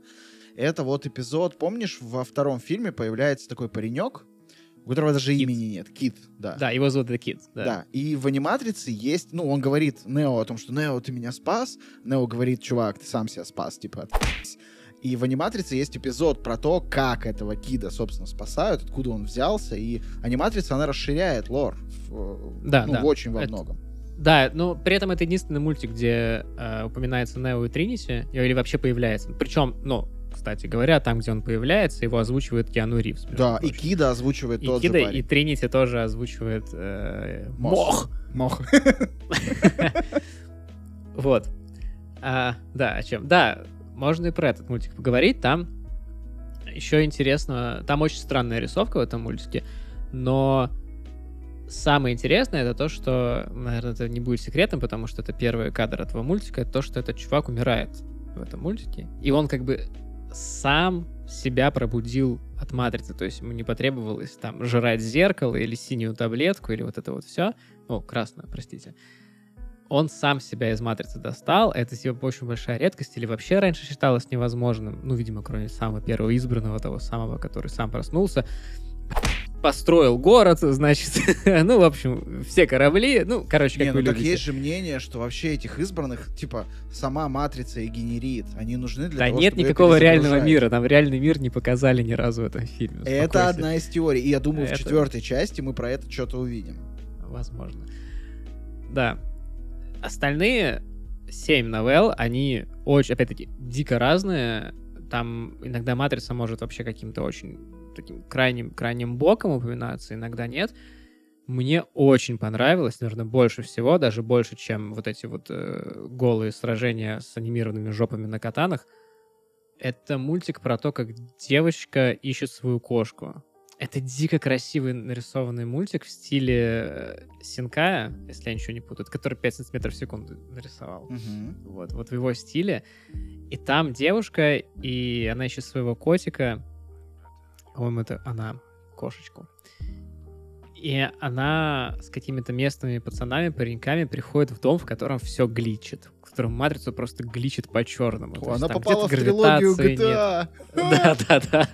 Это вот эпизод, помнишь, во втором фильме появляется такой паренек, у которого даже Кит. имени нет. Кит, да. Да, его зовут The Kid. Да. Да, и в аниматрице есть, ну, он говорит Нео о том, что Нео, ты меня спас. Нео говорит, чувак, ты сам себя спас, типа. И в аниматрице есть эпизод про то, как этого Кида, собственно, спасают, откуда он взялся. И аниматрица, она расширяет лор. В, Да, ну, да. в очень во Это- многом. Да, но при этом это единственный мультик, где э, упоминается Нео и Тринити, или вообще появляется. Причем, ну, кстати говоря, там, где он появляется, его озвучивает Киану Ривз. Да, и. Кида озвучивает И тот Кида, же и парень. Тринити тоже озвучивает э, Мох. Мох. Мох. Вот. А, да, о чем? Да, можно и про этот мультик поговорить. Там еще интересно, там очень странная рисовка в этом мультике, но самое интересное это то, что, наверное, это не будет секретом, потому что это первый кадр этого мультика, это то, что этот чувак умирает в этом мультике. И он как бы сам себя пробудил от матрицы, то есть ему не потребовалось там жрать зеркало или синюю таблетку или вот это вот все, о, красную, простите, он сам себя из матрицы достал. Это типа очень большая редкость, или вообще раньше считалось невозможным. Ну, видимо, кроме самого первого избранного, того самого, который сам проснулся. Построил город, значит. ну, в общем, все корабли. Ну, короче, как Не, вы ну так любите. есть же мнение, что вообще этих избранных, типа, сама матрица и генерит. Они нужны для Да того, нет никакого реального мира. Там реальный мир не показали ни разу в этом фильме. Это Успокойся. одна из теорий. И я думаю, Это- в четвертой части мы про это что-то увидим. Возможно. Да. Остальные семь новелл, они очень, опять-таки, дико разные. Там иногда матрица может вообще каким-то очень таким крайним, крайним боком упоминаться, иногда нет. Мне очень понравилось, наверное, больше всего, даже больше, чем вот эти вот э, голые сражения с анимированными жопами на катанах. Это мультик про то, как девочка ищет свою кошку. Это дико красивый нарисованный мультик в стиле э, Синкая, если я ничего не путаю, который 5 сантиметров в секунду нарисовал. Мгм. Вот, вот в его стиле. И там девушка, и она ищет своего котика. По-моему, это она, кошечку. И она с какими-то местными пацанами, пареньками приходит в дом, в котором все гличит. В котором матрицу просто гличит по-черному. О, Она попала в трилогию А. GTA. Да, да, да.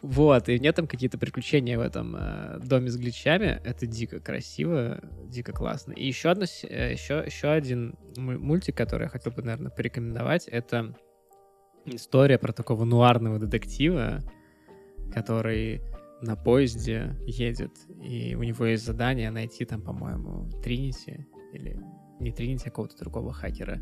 Вот, и у нее там какие-то приключения в этом э, доме с гличами. Это дико красиво, дико классно. И еще, одно, с- э, еще, еще один му- мультик, который я хотел бы, наверное, порекомендовать, это история про такого нуарного детектива, который на поезде едет, и у него есть задание найти там, по-моему, Тринити, или не Тринити, а какого-то другого хакера.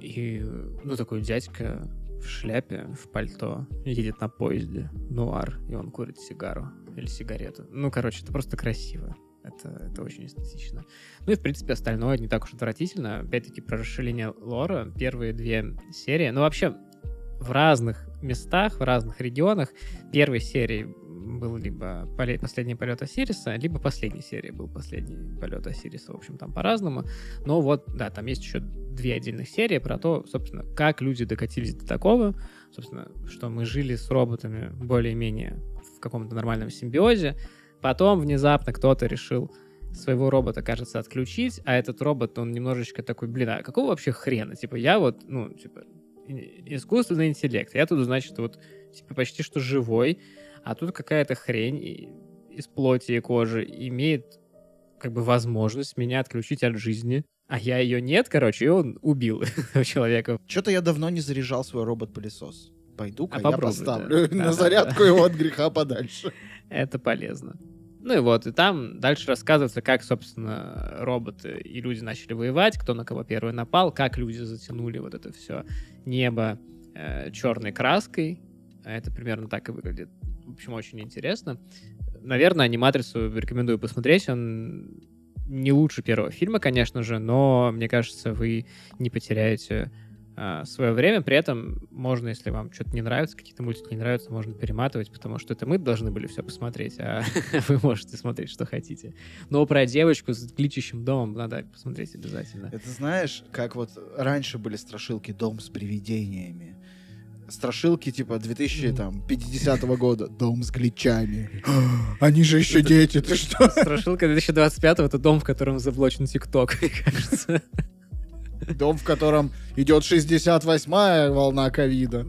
И, ну, такой дядька в шляпе, в пальто, едет на поезде, нуар, и он курит сигару или сигарету. Ну, короче, это просто красиво. Это, это очень эстетично. Ну и, в принципе, остальное не так уж отвратительно. Опять-таки, про расширение лора. Первые две серии. Ну, вообще, в разных местах, в разных регионах первой серии был либо последний полет Осириса, либо последней серии был последний полет Осириса. В общем, там по-разному. Но вот, да, там есть еще две отдельных серии про то, собственно, как люди докатились до такого, собственно, что мы жили с роботами более-менее в каком-то нормальном симбиозе. Потом внезапно кто-то решил своего робота, кажется, отключить, а этот робот, он немножечко такой, блин, а какого вообще хрена? Типа, я вот, ну, типа, искусственный интеллект. Я тут, значит, вот, типа, почти что живой, а тут какая-то хрень из плоти и кожи имеет, как бы, возможность меня отключить от жизни, а я ее нет, короче, и он убил человека. Что-то я давно не заряжал свой робот-пылесос. Пойду-ка А я поставлю да. на зарядку его от греха подальше. Это полезно. Ну и вот, и там дальше рассказывается, как, собственно, роботы и люди начали воевать, кто на кого первый напал, как люди затянули вот это все небо черной краской. Это примерно так и выглядит. В общем, очень интересно. Наверное, аниматрицу рекомендую посмотреть. Он не лучше первого фильма, конечно же, но мне кажется, вы не потеряете свое время. При этом можно, если вам что-то не нравится, какие-то мультики не нравятся, можно перематывать, потому что это мы должны были все посмотреть, а вы можете смотреть, что хотите. Но про девочку с гличащим домом надо посмотреть обязательно. Это знаешь, как вот раньше были страшилки «Дом с привидениями». Страшилки типа 2050 года. Дом с гличами. Они же еще дети, ты что? Страшилка 2025 это дом, в котором заблочен ТикТок, мне кажется. Дом, в котором идет 68-я волна ковида.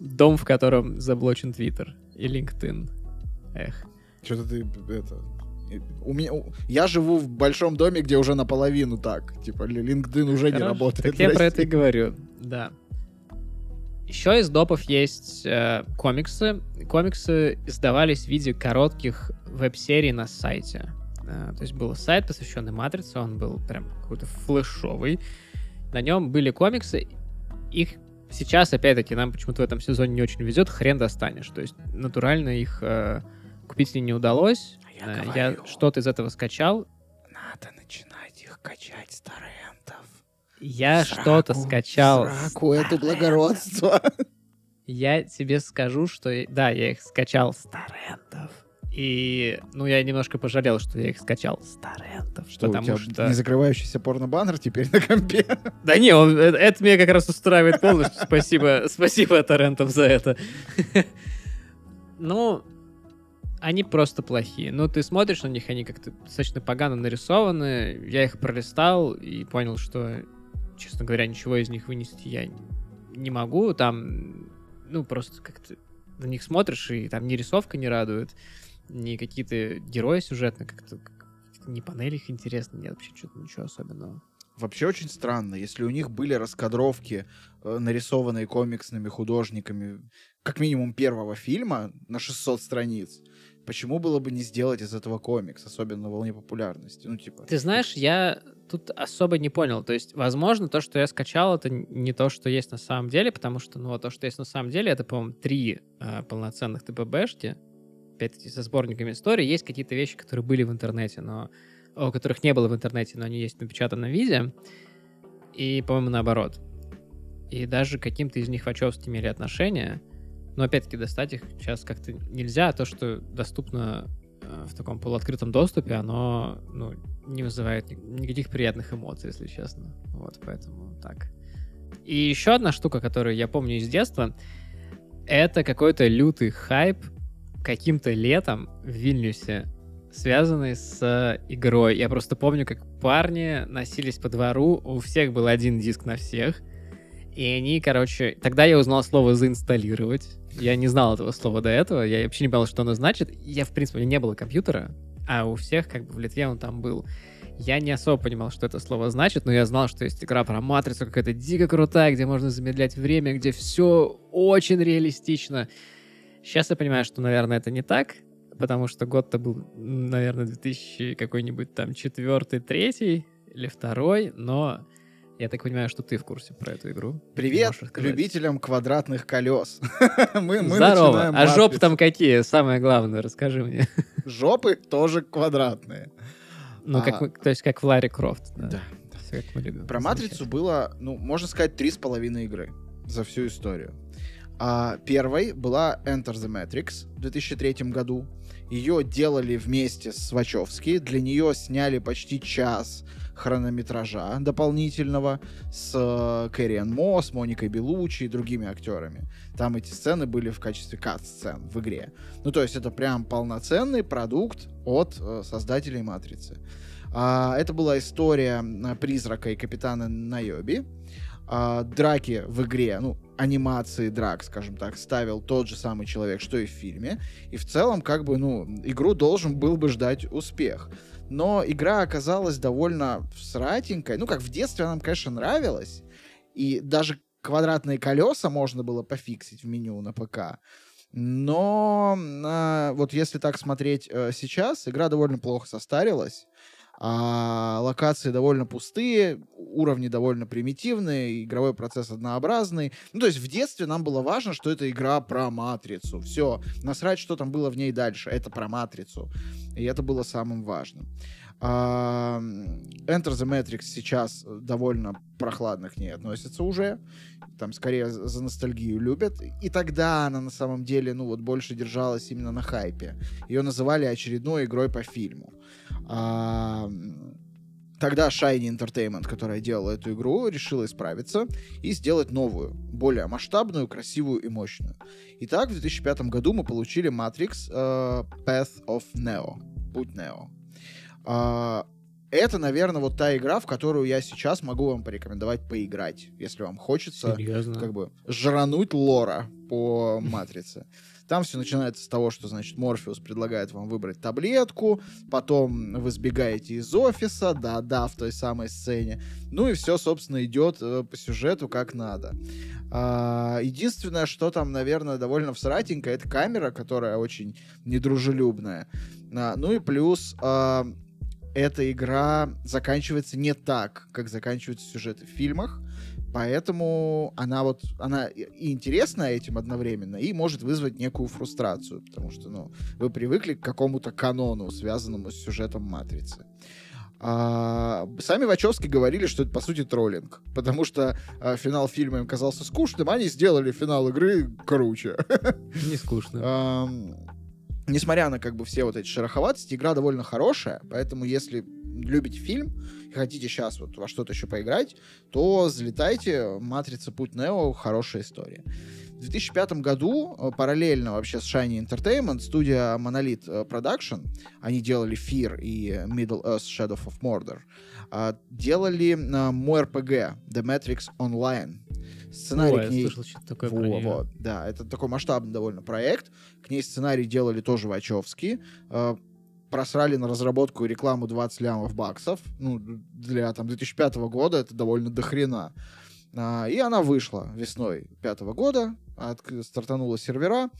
Дом, в котором заблочен Твиттер и LinkedIn. Эх. Что-то ты это... У меня, я живу в большом доме, где уже наполовину так. Типа, LinkedIn уже не Хорошо. работает. Так я про это и говорю, да. Еще из допов есть э, комиксы. Комиксы издавались в виде коротких веб-серий на сайте. Э, то есть был сайт, посвященный Матрице, он был прям какой-то флешовый. На нем были комиксы, их сейчас, опять-таки, нам почему-то в этом сезоне не очень везет, хрен достанешь. То есть натурально их э, купить мне не удалось. А я Э, говорю. я что-то из этого скачал. Надо начинать их качать с торрентов. Я В что-то сраку, скачал. сраку это благородство. Я тебе скажу, что да, я их скачал с торрентов. И, ну, я немножко пожалел, что я их скачал с торрентов. Что, у потому тебя что... не закрывающийся порно-баннер теперь на компе? Да не, он- э, это меня как раз устраивает полностью. Спасибо, спасибо торрентам за это. Ну, они просто плохие. Ну, ты смотришь на них, они как-то достаточно погано нарисованы. Я их пролистал и понял, что, честно говоря, ничего из них вынести я не могу. Там, ну, просто как-то на них смотришь, и там ни рисовка не радует, ни какие-то герои сюжетные, как-то как- ни панели их интересно, нет вообще что-то ничего особенного. Вообще очень странно, если у них были раскадровки, э, нарисованные комиксными художниками, как минимум первого фильма на 600 страниц, почему было бы не сделать из этого комикс, особенно на волне популярности? Ну, типа... Ты знаешь, я тут особо не понял. То есть, возможно, то, что я скачал, это не то, что есть на самом деле, потому что, ну, то, что есть на самом деле, это, по-моему, три э, полноценных ТПБшки, опять-таки, со сборниками истории. Есть какие-то вещи, которые были в интернете, но о которых не было в интернете, но они есть в напечатанном виде. И, по-моему, наоборот. И даже каким-то из них вачовски имели отношение. Но, опять-таки, достать их сейчас как-то нельзя. А то, что доступно э, в таком полуоткрытом доступе, оно ну, не вызывает ни- никаких приятных эмоций, если честно. Вот, поэтому так. И еще одна штука, которую я помню из детства, это какой-то лютый хайп каким-то летом в Вильнюсе, связанный с э, игрой. Я просто помню, как парни носились по двору, у всех был один диск на всех, и они, короче... Тогда я узнал слово «заинсталлировать». Я не знал этого слова до этого, я вообще не понял, что оно значит. Я, в принципе, у меня не было компьютера, а у всех, как бы, в Литве он там был. Я не особо понимал, что это слово значит, но я знал, что есть игра про матрицу какая-то дико крутая, где можно замедлять время, где все очень реалистично. Сейчас я понимаю, что, наверное, это не так, потому что год-то был, наверное, 2000 какой-нибудь там четвертый, третий или второй, но я так понимаю, что ты в курсе про эту игру. Привет любителям квадратных колес. мы, мы Здорово. А жопы «Матрицу». там какие? Самое главное, расскажи мне. Жопы тоже квадратные. Ну, как А. мы- то есть как в Ларри Крофт. Да. Да. Всё, как мы любим. Про Матрицу было, ну, можно сказать, три с половиной игры за всю историю. А, первой была Enter the Matrix в 2003 году. Ее делали вместе с Вачовски. Для нее сняли почти час хронометража дополнительного с э, Кэрри Энн Мо, с Моникой Белучи и другими актерами. Там эти сцены были в качестве кат-сцен в игре. Ну, то есть это прям полноценный продукт от э, создателей Матрицы. А, это была история э, призрака и капитана Найоби. А, драки в игре, ну, анимации драк, скажем так, ставил тот же самый человек, что и в фильме. И в целом, как бы, ну, игру должен был бы ждать успех. Но игра оказалась довольно сратенькой. Ну, как в детстве она нам, конечно, нравилась. И даже квадратные колеса можно было пофиксить в меню на ПК. Но а, вот если так смотреть э, сейчас, игра довольно плохо состарилась. А локации довольно пустые, уровни довольно примитивные, игровой процесс однообразный. Ну, то есть в детстве нам было важно, что это игра про матрицу. Все, насрать, что там было в ней дальше. Это про матрицу. И это было самым важным. Enter the Matrix сейчас довольно прохладно к ней относятся уже. Там скорее за ностальгию любят. И тогда она на самом деле, ну вот, больше держалась именно на хайпе. Ее называли очередной игрой по фильму. А, Тогда Shiny Entertainment, которая делала эту игру, решила исправиться и сделать новую, более масштабную, красивую и мощную. Итак, в 2005 году мы получили Matrix э, Path of Neo. Путь Нео. А, это, наверное, вот та игра, в которую я сейчас могу вам порекомендовать поиграть, если вам хочется Серьезно? как бы жрануть лора по матрице. Там все начинается с того, что, значит, Морфеус предлагает вам выбрать таблетку, потом вы сбегаете из офиса, да-да, в той самой сцене. Ну и все, собственно, идет э, по сюжету как надо. А, единственное, что там, наверное, довольно всратенько, это камера, которая очень недружелюбная. А, ну и плюс эта игра заканчивается не так, как заканчиваются сюжеты в фильмах. Поэтому она вот, она и интересна этим одновременно, и может вызвать некую фрустрацию, потому что, ну, вы привыкли к какому-то канону, связанному с сюжетом «Матрицы». А, сами Вачовски говорили, что это, по сути, троллинг, потому что а, финал фильма им казался скучным, они сделали финал игры круче. Не скучно. Несмотря на как бы все вот эти шероховатости, игра довольно хорошая, поэтому если любите фильм и хотите сейчас вот во что-то еще поиграть, то залетайте. «Матрица. Путь Нео» — хорошая история. В 2005 году э, параллельно вообще с Shiny Entertainment студия Monolith э, Production, они делали Fear и Middle Earth Shadow of Mordor, э, делали мой RPG The Matrix Online. Сценарий Ой, к ней... я слышал что-то такое Во, про нее. Вот, да, это такой масштабный довольно проект. К ней сценарий делали тоже Вачовски просрали на разработку и рекламу 20 лямов баксов. Ну, для там 2005 года это довольно дохрена. А, и она вышла весной пятого года, от, стартанула сервера,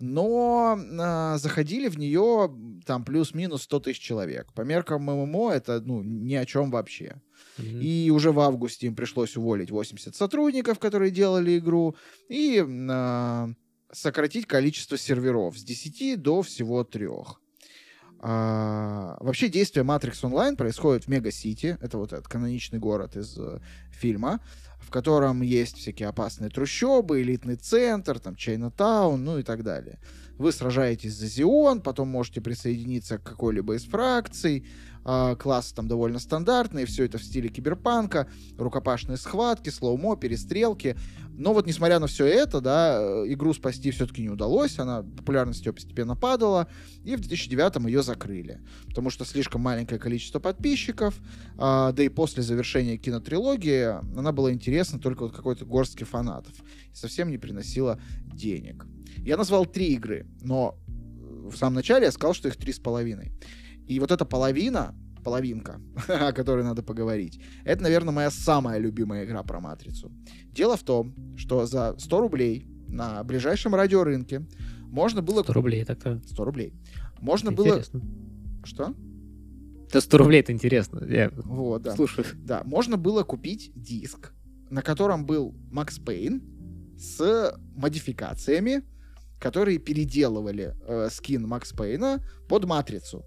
но а, заходили в нее там плюс-минус 100 тысяч человек. По меркам ММО это ну, ни о чем вообще. Mm-hmm. И уже в августе им пришлось уволить 80 сотрудников, которые делали игру, и а, сократить количество серверов с 10 до всего трех. А, вообще действие Matrix Online происходит в Мега-Сити. Это вот этот каноничный город из э, фильма в котором есть всякие опасные трущобы, элитный центр, там, Чайнатаун, ну и так далее. Вы сражаетесь за Зион, потом можете присоединиться к какой-либо из фракций, э, классы там довольно стандартные, все это в стиле киберпанка, рукопашные схватки, слоумо, перестрелки. Но вот несмотря на все это, да, э, игру спасти все-таки не удалось, она популярность ее постепенно падала, и в 2009 ее закрыли, потому что слишком маленькое количество подписчиков, э, да и после завершения кинотрилогии она была интересна только вот какой-то горстке фанатов, и совсем не приносила денег. Я назвал три игры, но в самом начале я сказал, что их три с половиной. И вот эта половина, половинка, о которой надо поговорить, это, наверное, моя самая любимая игра про Матрицу. Дело в том, что за 100 рублей на ближайшем радиорынке можно было... 100 рублей, так-то... 100 рублей. Можно было... Интересно. Что? Это 100 рублей, это интересно. Я вот, да. слушаю. Да, можно было купить диск, на котором был Макс Пейн с модификациями, которые переделывали э, скин Макс Пейна под матрицу.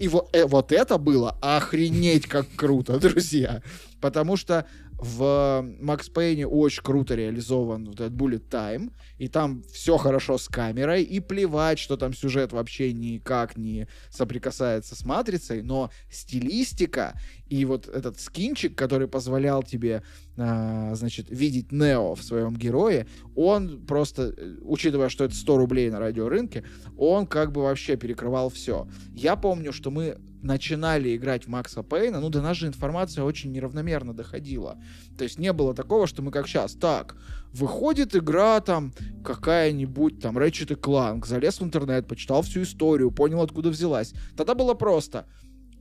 И вот, э, вот это было охренеть как круто, друзья. Потому что в Макс Пейне очень круто реализован вот этот Bullet Time, и там все хорошо с камерой, и плевать, что там сюжет вообще никак не соприкасается с Матрицей, но стилистика и вот этот скинчик, который позволял тебе, а, значит, видеть Нео в своем герое, он просто, э, учитывая, что это 100 рублей на радиорынке, он как бы вообще перекрывал все. Я помню, что мы начинали играть в Макса Пейна, ну, до нас же информация очень неравномерно доходила. То есть не было такого, что мы как сейчас, так, выходит игра там какая-нибудь, там, Ratchet Clank, залез в интернет, почитал всю историю, понял, откуда взялась. Тогда было просто.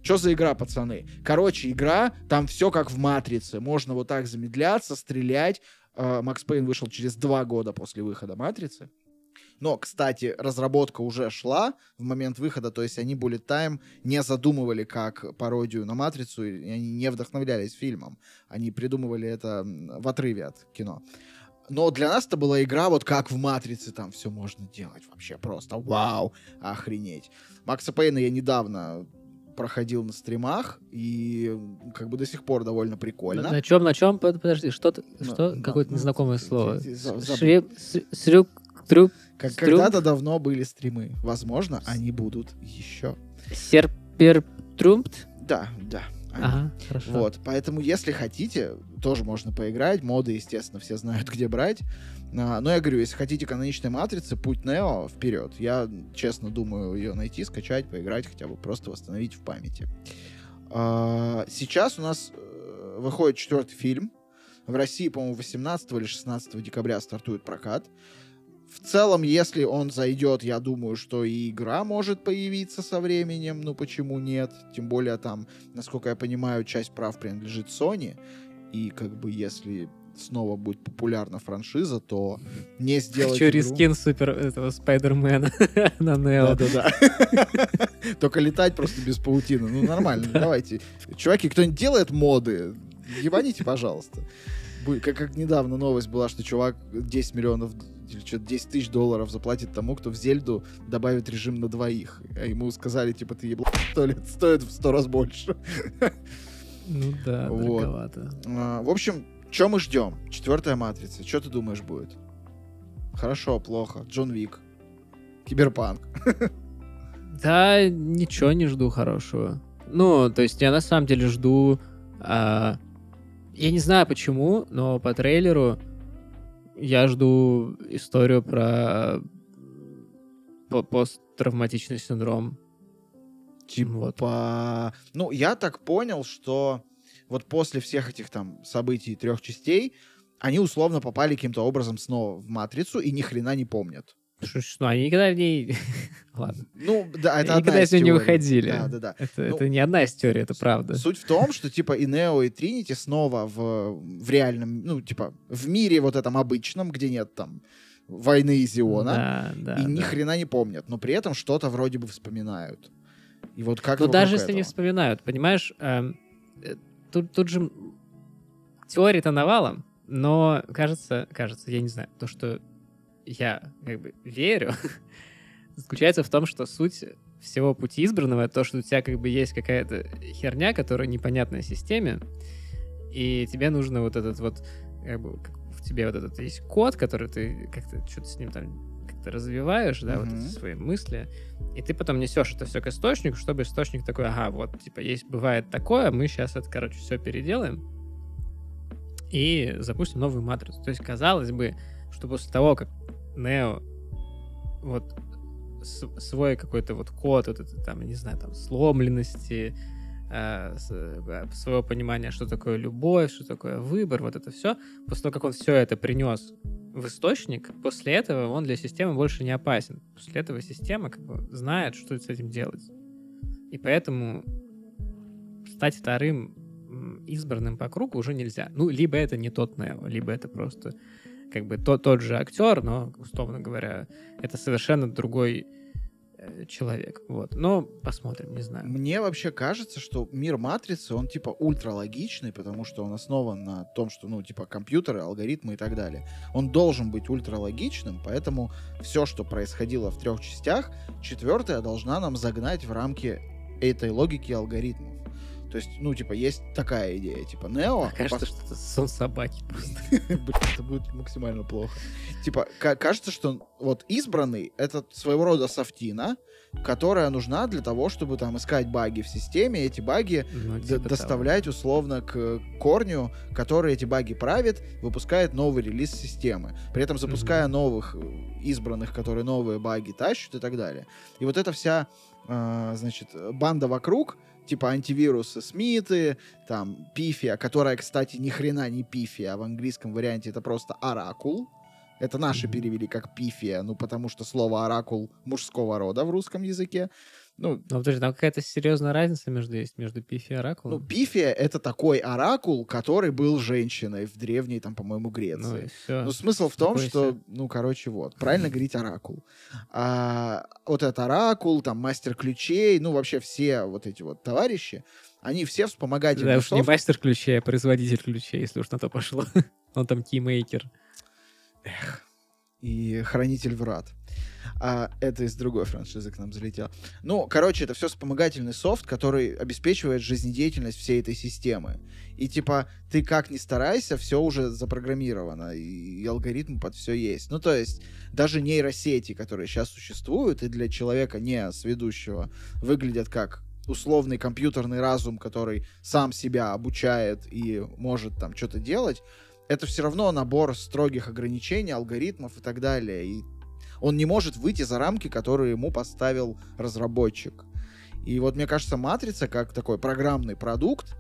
Что за игра, пацаны? Короче, игра, там все как в Матрице. Можно вот так замедляться, стрелять. А, Макс Пейн вышел через два года после выхода Матрицы. Но, кстати, разработка уже шла в момент выхода, то есть они Bullet Time не задумывали как пародию на Матрицу, и они не вдохновлялись фильмом. Они придумывали это в отрыве от кино. Но для нас это была игра, вот как в Матрице, там все можно делать вообще просто. Вау, охренеть. Макса Пейна я недавно проходил на стримах, и как бы до сих пор довольно прикольно. На, на чем, на чем? Подожди, что, на, что? На, какое-то незнакомое на, слово. Шрек, трюк, как когда-то давно были стримы. Возможно, они будут еще. Серпертрумпт? Да, да. Ага, хорошо. Вот, поэтому, если хотите, тоже можно поиграть. Моды, естественно, все знают, где брать. А, но я говорю, если хотите каноничной матрицы, путь Нео вперед. Я, честно, думаю ее найти, скачать, поиграть, хотя бы просто восстановить в памяти. А, сейчас у нас э, выходит четвертый фильм. В России, по-моему, 18 или 16 декабря стартует прокат в целом, если он зайдет, я думаю, что и игра может появиться со временем. Ну, почему нет? Тем более там, насколько я понимаю, часть прав принадлежит Sony. И как бы если снова будет популярна франшиза, то не сделать Хочу игру... рискин супер этого Спайдермена на Нео. Да-да-да. Только летать просто без паутины. Ну, нормально, давайте. Чуваки, кто-нибудь делает моды? Ебаните, пожалуйста. Как, как недавно новость была, что чувак 10 миллионов или что-то 10 тысяч долларов заплатит тому, кто в Зельду добавит режим на двоих. А ему сказали, типа, ты еблан, что ли, стоит в сто раз больше. Ну да, Вот. дороговато. А, В общем, что мы ждем? Четвертая матрица. Что ты думаешь будет? Хорошо, плохо. Джон Вик. Киберпанк. Да, ничего не жду хорошего. Ну, то есть я на самом деле жду... а, я не знаю почему, но по трейлеру я жду историю про по- посттравматичный синдром. Типа, Вот. ну, я так понял, что вот после всех этих там событий трех частей они условно попали каким-то образом снова в матрицу и ни хрена не помнят. Что, они никогда в ней... Ладно. Ну, да, это никогда из нее не выходили. Да, да, да. Это, Ну, это не одна из теорий, это правда. Суть в том, что типа и Нео, и Тринити снова в, в реальном, ну, типа, в мире вот этом обычном, где нет там войны Зиона, Да, да, и ни да. хрена не помнят, но при этом что-то вроде бы вспоминают. И вот как вокруг даже если не этого? вспоминают, понимаешь, эм, э, тут, тут же теории-то навалом, но кажется, кажется, я не знаю, то, что я как бы верю, заключается в том, что суть всего пути избранного то, что у тебя как бы есть какая-то херня, которая непонятная системе, и тебе нужно вот этот вот, как бы, в тебе вот этот есть код, который ты как-то что-то с ним там как-то развиваешь, да, вот Мгм. эти свои мысли, и ты потом несешь это все к источнику, чтобы источник такой, ага, вот, типа, есть, бывает такое, мы сейчас это, короче, все переделаем и запустим новую матрицу. То есть, казалось бы, что после того, как Нео вот свой какой-то вот код, вот это там, не знаю, там, сломленности, э, э, своего понимания, что такое любовь, что такое выбор, вот это все, после того, как он все это принес в источник, после этого он для системы больше не опасен. После этого система как бы знает, что с этим делать. И поэтому стать вторым избранным по кругу уже нельзя. Ну, либо это не тот Нео, либо это просто как бы тот, тот же актер, но, условно говоря, это совершенно другой э, человек. Вот. Но посмотрим, не знаю. Мне вообще кажется, что мир матрицы, он типа ультралогичный, потому что он основан на том, что, ну, типа компьютеры, алгоритмы и так далее. Он должен быть ультралогичным, поэтому все, что происходило в трех частях, четвертая должна нам загнать в рамки этой логики алгоритмов. То есть, ну, типа, есть такая идея, типа, Нео... Кажется, пос- что это сон собаки просто. Блин, это будет максимально плохо. Типа, ка- кажется, что вот избранный — это своего рода софтина, которая нужна для того, чтобы там искать баги в системе, эти баги Ну, д- типа того. доставлять условно к корню, который эти баги правит, выпускает новый релиз системы. При этом запуская новых э, избранных, которые новые баги тащат и так далее. И вот эта вся, э, значит, банда вокруг, типа антивирусы Смиты, там Пифия, которая, кстати, ни хрена не Пифия, а в английском варианте это просто Оракул. Это наши перевели как пифия, ну потому что слово оракул мужского рода в русском языке. Ну, Ну, подожди, там какая-то серьезная разница между есть между Пифи и ну, Оракулом? пифия это такой оракул, который был женщиной в древней, там, по-моему, Ну, Греции. и всё. Ну, смысл в том, что, ну, короче, вот, правильно говорить оракул. А, вот этот оракул, там, мастер ключей, ну, вообще все вот эти вот товарищи, они все вспомогательные Да уж не мастер ключей, а производитель ключей, если уж на то пошло. Он там кеймейкер. и Хранитель Врат. А это из другой франшизы к нам залетело. Ну, короче, это все вспомогательный софт, который обеспечивает жизнедеятельность всей этой системы. И типа, ты как ни старайся, все уже запрограммировано, и, и алгоритм под все есть. Ну, то есть, даже нейросети, которые сейчас существуют, и для человека не сведущего, выглядят как условный компьютерный разум, который сам себя обучает и может там что-то делать, это все равно набор строгих ограничений, алгоритмов и так далее. И он не может выйти за рамки, которые ему поставил разработчик. И вот мне кажется, матрица, как такой программный продукт,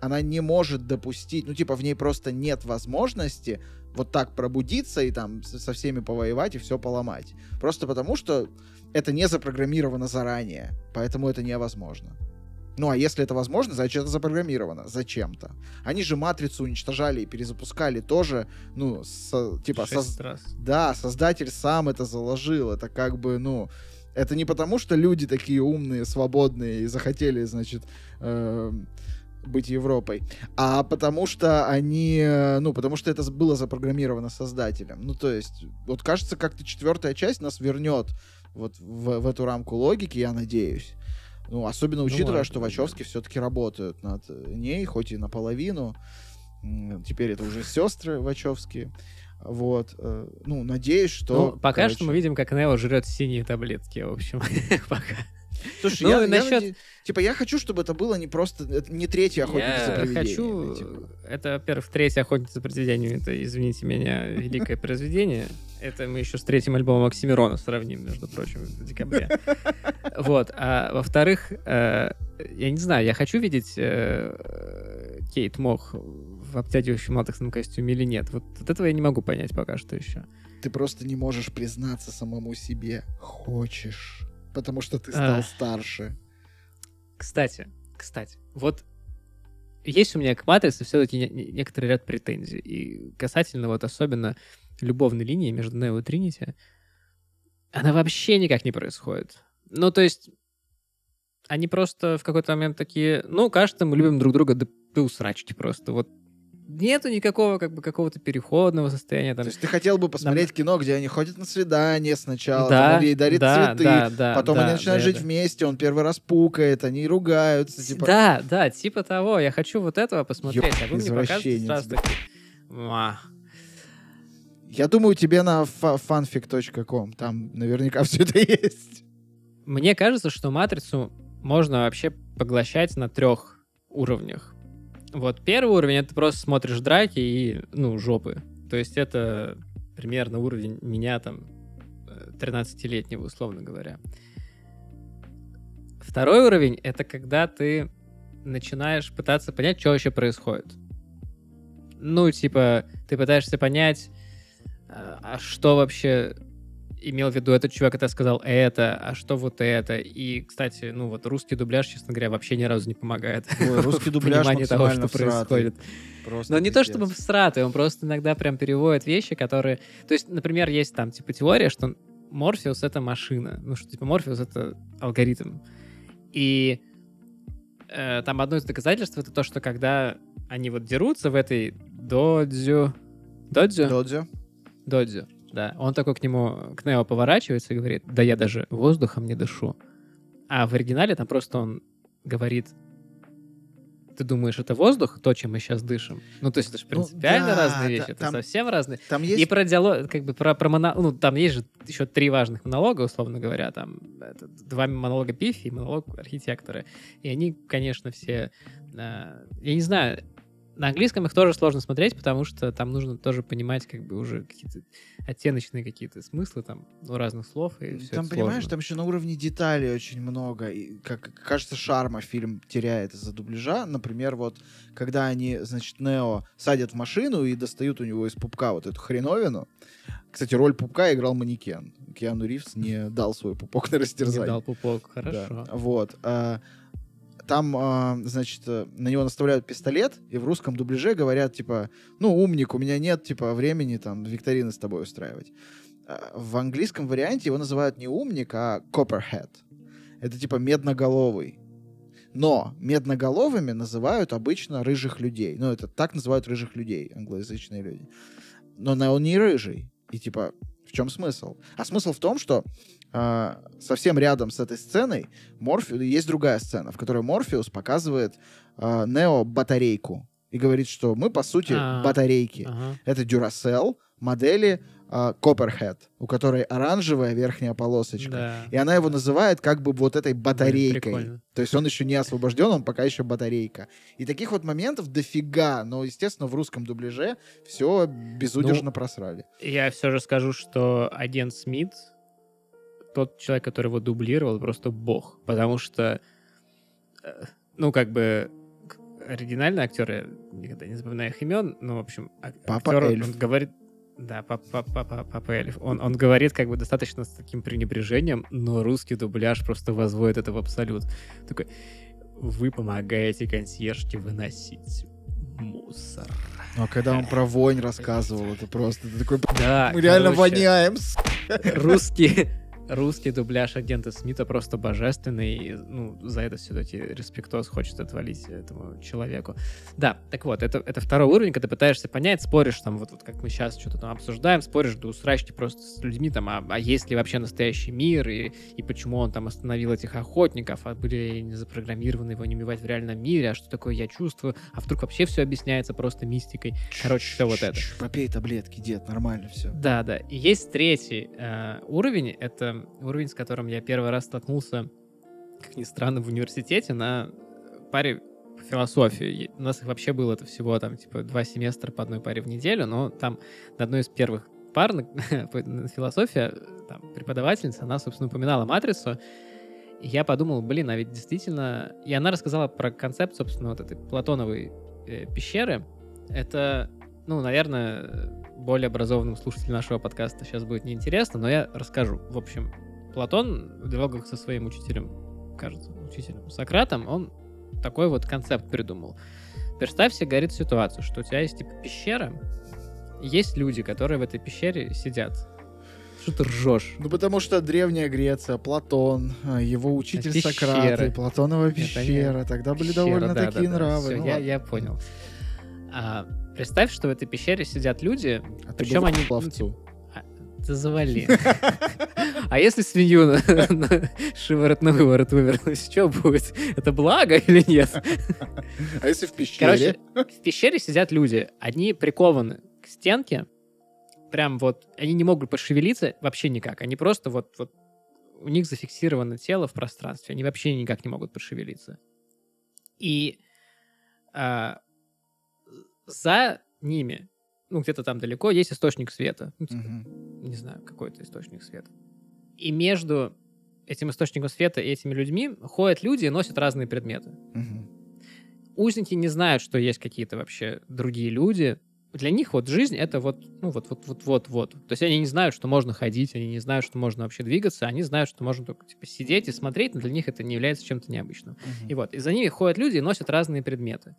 она не может допустить, ну типа в ней просто нет возможности вот так пробудиться и там со всеми повоевать и все поломать. Просто потому, что это не запрограммировано заранее, поэтому это невозможно. Ну а если это возможно, значит это запрограммировано зачем-то. Они же матрицу уничтожали и перезапускали тоже, ну, со- типа, соз- раз. да, создатель сам это заложил. Это как бы, ну, это не потому, что люди такие умные, свободные и захотели, значит, эм, быть Европой, а потому что они, э, ну, потому что это было запрограммировано создателем. Ну, то есть, вот кажется, как-то четвертая часть нас вернет вот в, в эту рамку логики, я надеюсь. Ну, особенно учитывая, ну, что Вачовски все-таки работают над ней, хоть и наполовину. Теперь это уже сестры Вачовские. Вот. Э, ну, надеюсь, что... Ну, пока короче... что мы видим, как Нео жрет синие таблетки, в общем. пока. Слушай, ну, я, насчет... я типа я хочу, чтобы это было не просто не третья охотница я за привидениями. хочу, типа. это, во-первых, третья охотница за привидениями, это, извините меня, великое произведение. Это мы еще с третьим альбомом Оксимирона сравним, между прочим, в декабре. Вот. А во-вторых, э, я не знаю, я хочу видеть э, Кейт Мох в обтягивающем латексном костюме или нет. Вот от этого я не могу понять пока что еще. Ты просто не можешь признаться самому себе. Хочешь. Потому что ты стал а... старше. Кстати, кстати, вот есть у меня к матрице все-таки некоторый ряд претензий. И касательно вот особенно любовной линии между Нео и Тринити, она вообще никак не происходит. Ну, то есть, они просто в какой-то момент такие, ну, кажется, мы любим друг друга до, до усрачки просто. Вот нету никакого как бы какого-то переходного состояния. Там. То есть ты хотел бы посмотреть да. кино, где они ходят на свидание сначала, да, там он ей дарит да, цветы, да, да, потом да, они начинают да, жить да. вместе, он первый раз пукает, они ругаются. Типа... Да, да, типа того. Я хочу вот этого посмотреть, Ёп, а вы мне показываете сразу таки... Я думаю, тебе на fanfic.com там наверняка все это есть. Мне кажется, что матрицу можно вообще поглощать на трех уровнях. Вот первый уровень это просто смотришь драки и, ну, жопы. То есть это примерно уровень меня там 13-летнего, условно говоря. Второй уровень это когда ты начинаешь пытаться понять, что вообще происходит. Ну, типа, ты пытаешься понять, а, а что вообще имел в виду этот чувак, когда сказал это, а что вот это. И, кстати, ну вот русский дубляж, честно говоря, вообще ни разу не помогает. Ой, русский дубляж понимание того, что происходит. Просто Но не то чтобы всратый, он просто иногда прям переводит вещи, которые... То есть, например, есть там типа теория, что Морфеус — это машина. Ну, что типа Морфеус — это алгоритм. И э, там одно из доказательств — это то, что когда они вот дерутся в этой додзю... Додзю? Додзю. Додзю да. Он такой к нему, к Нео поворачивается и говорит, да я даже воздухом не дышу. А в оригинале там просто он говорит, ты думаешь, это воздух, то, чем мы сейчас дышим? Ну, то есть это же ну принципиально ну, да, разные вещи, да, это там, совсем разные. Там есть... И про диалог, как бы про, про монолог, ну, там есть же еще три важных монолога, условно говоря, там это, два монолога Пифи и монолог архитектора. И они, конечно, все, э, я не знаю, на английском их тоже сложно смотреть, потому что там нужно тоже понимать как бы уже какие-то оттеночные какие-то смыслы там у разных слов. И все там, понимаешь, там еще на уровне деталей очень много. И, как кажется, шарма фильм теряет из-за дубляжа. Например, вот когда они, значит, Нео садят в машину и достают у него из пупка вот эту хреновину. Кстати, роль пупка играл манекен. Киану Ривз не дал свой пупок на растерзание. Не дал пупок, хорошо. Да. Вот. А, там, э, значит, на него наставляют пистолет, и в русском дубляже говорят, типа, ну, умник, у меня нет, типа, времени, там, викторины с тобой устраивать. А в английском варианте его называют не умник, а copperhead. Это, типа, медноголовый. Но медноголовыми называют обычно рыжих людей. Ну, это так называют рыжих людей, англоязычные люди. Но он не рыжий. И, типа, в чем смысл? А смысл в том, что э, совсем рядом с этой сценой Морфи... есть другая сцена, в которой Морфеус показывает э, Нео батарейку и говорит, что мы, по сути, А-а-а. батарейки. Ага. Это Duracell модели э, Copperhead, у которой оранжевая верхняя полосочка. Да. И она его называет как бы вот этой батарейкой. Блин, То есть он еще не освобожден, он пока еще батарейка. И таких вот моментов дофига, но, естественно, в русском дубляже все безудержно ну, просрали. Я все же скажу, что агент Смит тот человек, который его дублировал, просто бог. Потому что, э, ну, как бы, оригинальный актер, я никогда не запоминаю их имен, но, в общем, Папа актер, Эльф. он говорит... Да, папа, папа, папа, Эльф. Он, он говорит как бы достаточно с таким пренебрежением, но русский дубляж просто возводит это в абсолют. Такой, вы помогаете консьержке выносить мусор. Ну, а когда он про вонь рассказывал, это просто ты такой... Да, мы реально короче, воняем. Русский, Русский дубляж агента Смита просто божественный. И, ну, за это все-таки респектос хочет отвалить этому человеку. Да, так вот, это, это второй уровень, когда ты пытаешься понять, споришь там, вот, вот как мы сейчас что-то там обсуждаем, споришь до усрачки просто с людьми там, а, а есть ли вообще настоящий мир, и, и почему он там остановил этих охотников, а были не запрограммированы его не убивать в реальном мире, а что такое я чувствую, а вдруг вообще все объясняется просто мистикой. Короче, все вот это. Попей таблетки, дед, нормально все. Да, да. И есть третий э, уровень, это уровень, с которым я первый раз столкнулся, как ни странно, в университете на паре по философии. У нас их вообще было это всего там типа два семестра по одной паре в неделю, но там на одной из первых пар на, на философия там, преподавательница, она, собственно, упоминала матрицу, и я подумал, блин, а ведь действительно... И она рассказала про концепт, собственно, вот этой платоновой э, пещеры. Это, ну, наверное, более образованным слушателям нашего подкаста сейчас будет неинтересно, но я расскажу. В общем, Платон в диалогах со своим учителем, кажется, учителем Сократом, он такой вот концепт придумал. Представь себе, говорит, ситуацию, что у тебя есть типа пещера, есть люди, которые в этой пещере сидят. Что ты ржешь? Ну, потому что Древняя Греция, Платон, а, его учитель Пещеры. Сократ, Платонова пещера, не- тогда были Пещера, довольно да, такие да, да. нравы. Всё, ну я, ладно. я понял. А, представь, что в этой пещере сидят люди, А причем они... к пловцу. Ты завали. А если свинью на, на шиворот на выворот вывернуть, что будет? Это благо или нет? А если в пещере? Короче, в пещере сидят люди. Они прикованы к стенке. Прям вот, они не могут пошевелиться вообще никак. Они просто вот, вот у них зафиксировано тело в пространстве. Они вообще никак не могут пошевелиться. И а, за ними, ну, где-то там далеко, есть источник света. Ну, типа, Мгм. не знаю, какой-то источник света. И между этим источником света и этими людьми ходят люди и носят разные предметы. Мгм. Узники не знают, что есть какие-то вообще другие люди. Для них вот жизнь это вот, ну вот, вот, вот, вот, вот. То есть они не знают, что можно ходить, они не знают, что можно вообще двигаться, они знают, что можно только типа сидеть и смотреть, но для них это не является чем-то необычным. Мгм. И вот, и за ними ходят люди и носят разные предметы.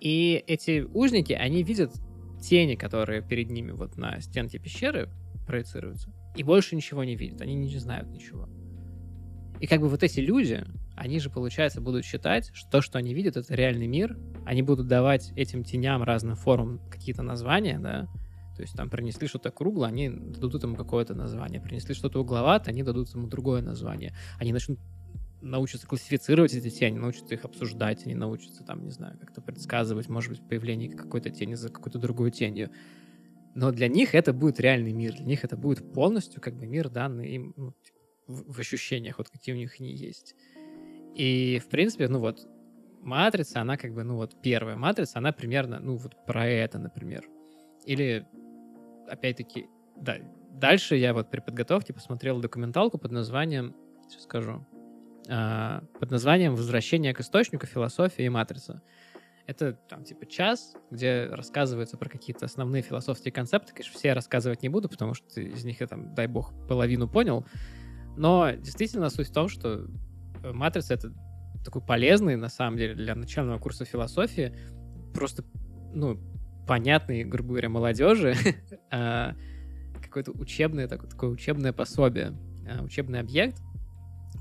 И эти узники, они видят тени, которые перед ними вот на стенке пещеры проецируются, и больше ничего не видят, они не знают ничего. И как бы вот эти люди, они же, получается, будут считать, что то, что они видят, это реальный мир, они будут давать этим теням разным формам какие-то названия, да, то есть там принесли что-то круглое, они дадут ему какое-то название, принесли что-то угловатое, они дадут ему другое название. Они начнут научатся классифицировать эти тени, научатся их обсуждать, они научатся там, не знаю, как-то предсказывать, может быть, появление какой-то тени за какой-то другой тенью. Но для них это будет реальный мир, для них это будет полностью как бы мир, данный им ну, типа, в, в ощущениях, вот какие у них они есть. И, в принципе, ну вот, матрица, она как бы, ну вот, первая матрица, она примерно, ну вот про это, например. Или, опять-таки, да, дальше я вот при подготовке посмотрел документалку под названием, сейчас скажу, а, под названием «Возвращение к источнику. Философия и матрица». Это там типа час, где рассказывается про какие-то основные философские концепты. Конечно, все я рассказывать не буду, потому что из них я там, дай бог, половину понял. Но действительно суть в том, что э, матрица — это такой полезный, на самом деле, для начального курса философии, просто, ну, понятный, грубо говоря, молодежи, а, какое-то учебное, такое, такое учебное пособие, а, учебный объект,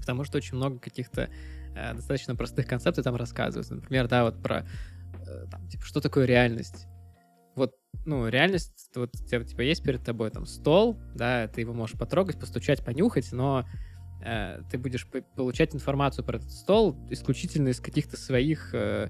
потому что очень много каких-то э, достаточно простых концепций там рассказывается. Например, да, вот про э, там, типа, что такое реальность. Вот, ну, реальность, вот у тебя, типа, есть перед тобой там стол, да, ты его можешь потрогать, постучать, понюхать, но э, ты будешь по- получать информацию про этот стол исключительно из каких-то своих э,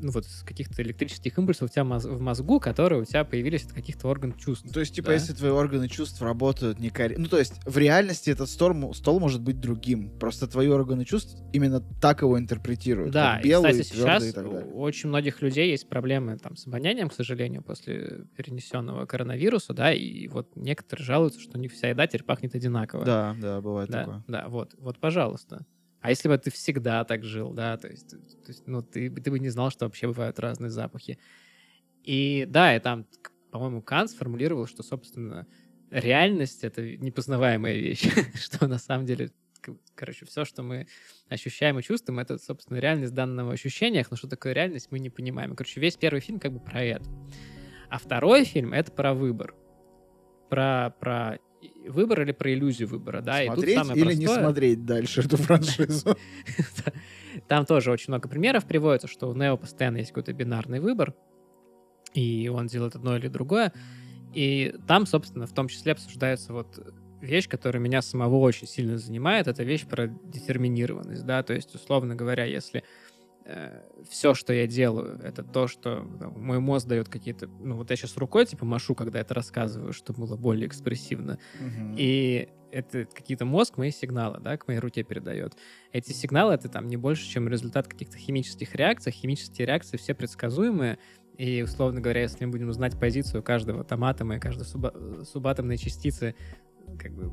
ну вот из каких-то электрических импульсов у тебя моз- в мозгу, которые у тебя появились от каких-то органов чувств. То есть, типа, Да. если твои органы чувств работают некорректно... Ну, то есть, в реальности этот стол, стол может быть другим. Просто твои органы чувств именно так его интерпретируют. Да, и, белый, кстати, твёрдый сейчас и так далее. у очень многих людей есть проблемы там с обонянием, к сожалению, после перенесенного коронавируса, да, и вот некоторые жалуются, что у них вся еда теперь пахнет одинаково. Да, да, бывает да, такое. да, вот, вот, пожалуйста. А если бы ты всегда так жил, да, то есть, то есть, ну, ты, ты бы не знал, что вообще бывают разные запахи. И да, и там, по-моему, Кант сформулировал, что, собственно, реальность — это непознаваемая вещь, что на самом деле, короче, все, что мы ощущаем и чувствуем, это, собственно, реальность в данном ощущениях, но что такое реальность, мы не понимаем. Короче, весь первый фильм как бы про это. А второй фильм — это про выбор. Про, про выбор или про иллюзию выбора, да? Смотреть и тут самое или не простое- смотреть дальше эту франшизу? Там тоже очень много примеров приводится, что у Нео постоянно есть какой-то бинарный выбор, и он делает одно или другое. И там, собственно, в том числе обсуждается вот вещь, которая меня самого очень сильно занимает, это вещь про детерминированность, да, то есть, условно говоря, если все, что я делаю, это то, что там, мой мозг дает какие-то... Ну, вот я сейчас рукой, типа, машу, когда это рассказываю, чтобы было более экспрессивно. Мгм. И это какие-то мозг мои сигналы, да, к моей руке передает. Эти сигналы это там не больше, чем результат каких-то химических реакций. Химические реакции все предсказуемые. И, условно говоря, если мы будем узнать позицию каждого там атома и каждой суба- субатомной частицы, как бы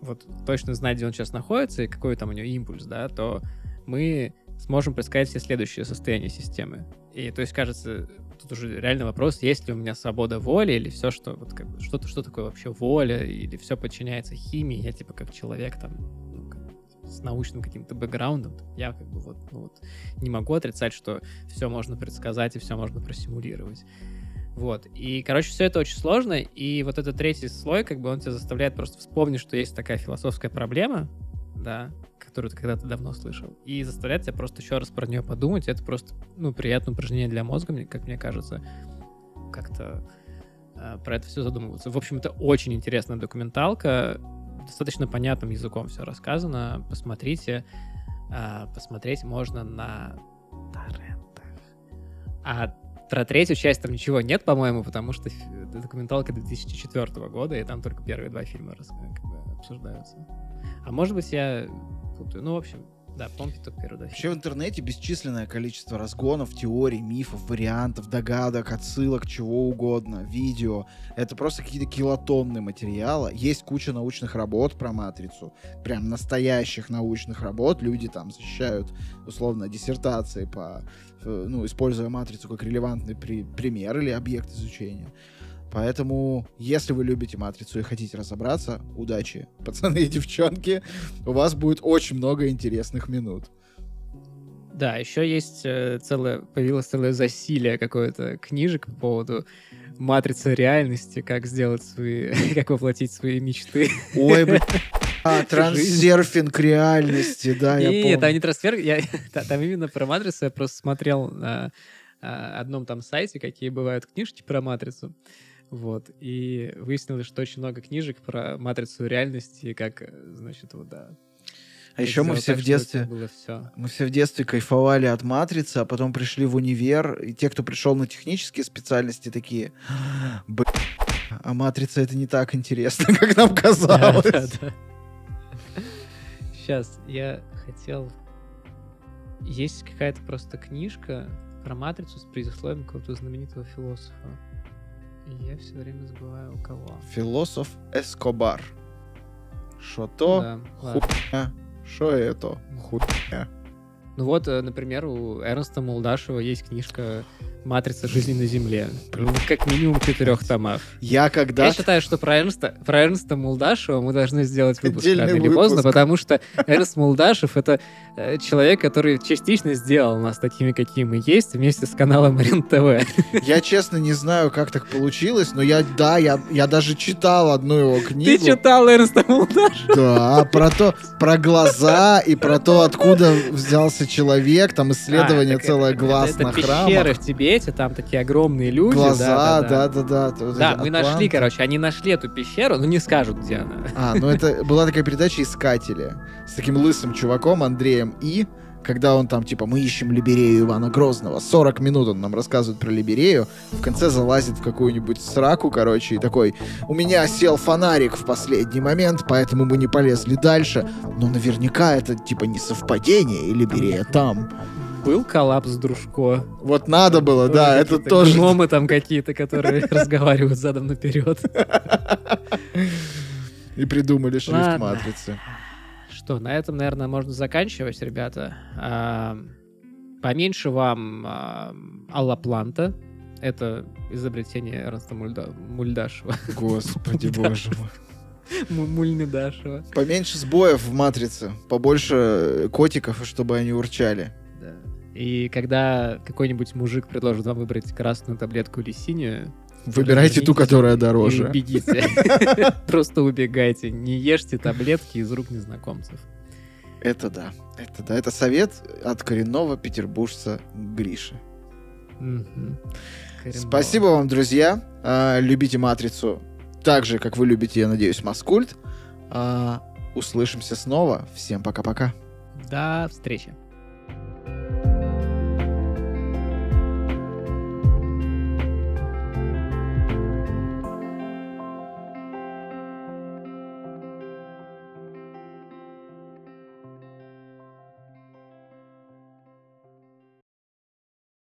вот точно знать, где он сейчас находится и какой там у него импульс, да, то мы сможем предсказать все следующие состояния системы. И то есть, кажется, тут уже реально вопрос, есть ли у меня свобода воли или все, что вот как бы, что, что такое вообще воля, или все подчиняется химии, я типа как человек там ну, как с научным каким-то бэкграундом, я как бы вот, ну, вот не могу отрицать, что все можно предсказать и все можно просимулировать. Вот. И, короче, все это очень сложно. И вот этот третий слой, как бы он тебя заставляет просто вспомнить, что есть такая философская проблема, да, которую ты когда-то давно слышал, и заставляет тебя просто еще раз про нее подумать. Это просто, ну, приятное упражнение для мозга, мне, как мне кажется, как-то э, про это все задумываться. В общем, это очень интересная документалка, достаточно понятным языком все рассказано. Посмотрите. Э, посмотреть можно на торрентах. А про третью часть там ничего нет, по-моему, потому что документалка 2004 года, и там только первые два фильма как бы обсуждаются. А может быть, я путаю. Ну, в общем, да, первые два Вообще фильма. в интернете бесчисленное количество разгонов, теорий, мифов, вариантов, догадок, отсылок, чего угодно, видео. Это просто какие-то килотонны материала. Есть куча научных работ про матрицу. Прям настоящих научных работ. Люди там защищают, условно, диссертации по, э, ну, используя матрицу как релевантный при- пример или объект изучения. Поэтому, если вы любите матрицу и хотите разобраться, удачи, пацаны и девчонки. У вас будет очень много интересных минут. Да, еще есть э, целое, появилось целое засилие какое-то книжек по поводу матрицы реальности, как сделать свои, как воплотить свои мечты. Ой, блин. А, трансерфинг реальности, да, я Нет, помню. там не трансфер, там именно про матрицу я просто смотрел на а, одном там сайте, какие бывают книжки про матрицу. Вот, и выяснилось, что очень много книжек про матрицу реальности, как, э, значит, вот, да. А еще мы все в детстве, все. мы все в детстве кайфовали от матрицы, а потом пришли в универ, и те, кто пришел на технические специальности, такие, «Б***ь, а матрица это не так интересно, как нам казалось. Сейчас, я хотел... Есть какая-то просто книжка про матрицу с предисловием какого-то знаменитого философа. Я все время забываю, у кого. Философ Эскобар. Что то, Да, хуйня, что это, хуйня. Ну вот, э, например, у Эрнста Молдашева есть книжка «Матрица жизни на Земле». Как минимум в четырех томах. Я когда... Я считаю, что про Эрнста, про Эрнста Мулдашева мы должны сделать выпуск Отдельный рано или поздно, потому что Эрнст Мулдашев — это э, человек, который частично сделал нас такими, какие мы есть, вместе с каналом РЕН-ТВ. Я честно не знаю, как так получилось, но я, да, я, я даже читал одну его книгу. Ты читал Эрнста Мулдашева? Да, про то, про глаза и про то, откуда взялся человек, там исследование А, целое это- глаз это, на это храмах. пещеры в Тибете, там такие огромные люди. Глаза, да, да, мы нашли, короче, они нашли эту пещеру, но не скажут, где она. А, ну это была такая передача «Искатели» с таким лысым чуваком Андреем И, когда он там, типа, мы ищем Либерею Ивана Грозного. 40 минут он нам рассказывает про Либерею, в конце залазит в какую-нибудь сраку, короче, и такой, у меня сел фонарик в последний момент, поэтому мы не полезли дальше, но наверняка это, типа, не совпадение, и Либерея там. Был коллапс Дружко. Вот надо было, да, это тоже... Гномы там какие-то, которые разговаривают задом наперед. И придумали шрифт матрицы. Что, на этом, наверное, можно заканчивать, ребята. Поменьше вам Алла Планта. Это изобретение Эрнста Мульда- Мульдашева. Господи боже мой. Му- Мульнедашева. Поменьше сбоев в матрице, побольше котиков, чтобы они урчали. Да. И когда какой-нибудь мужик предложит вам выбрать красную таблетку или синюю, Выбирайте ту, которая дороже. бегите. Просто убегайте. Не ешьте таблетки из рук незнакомцев. Это да. Это да. Это совет от коренного петербуржца Гриши. Спасибо вам, друзья. А, Любите «Матрицу» так же, как вы любите, я надеюсь, «Маскульт». А, Услышимся снова. Всем пока-пока. До встречи.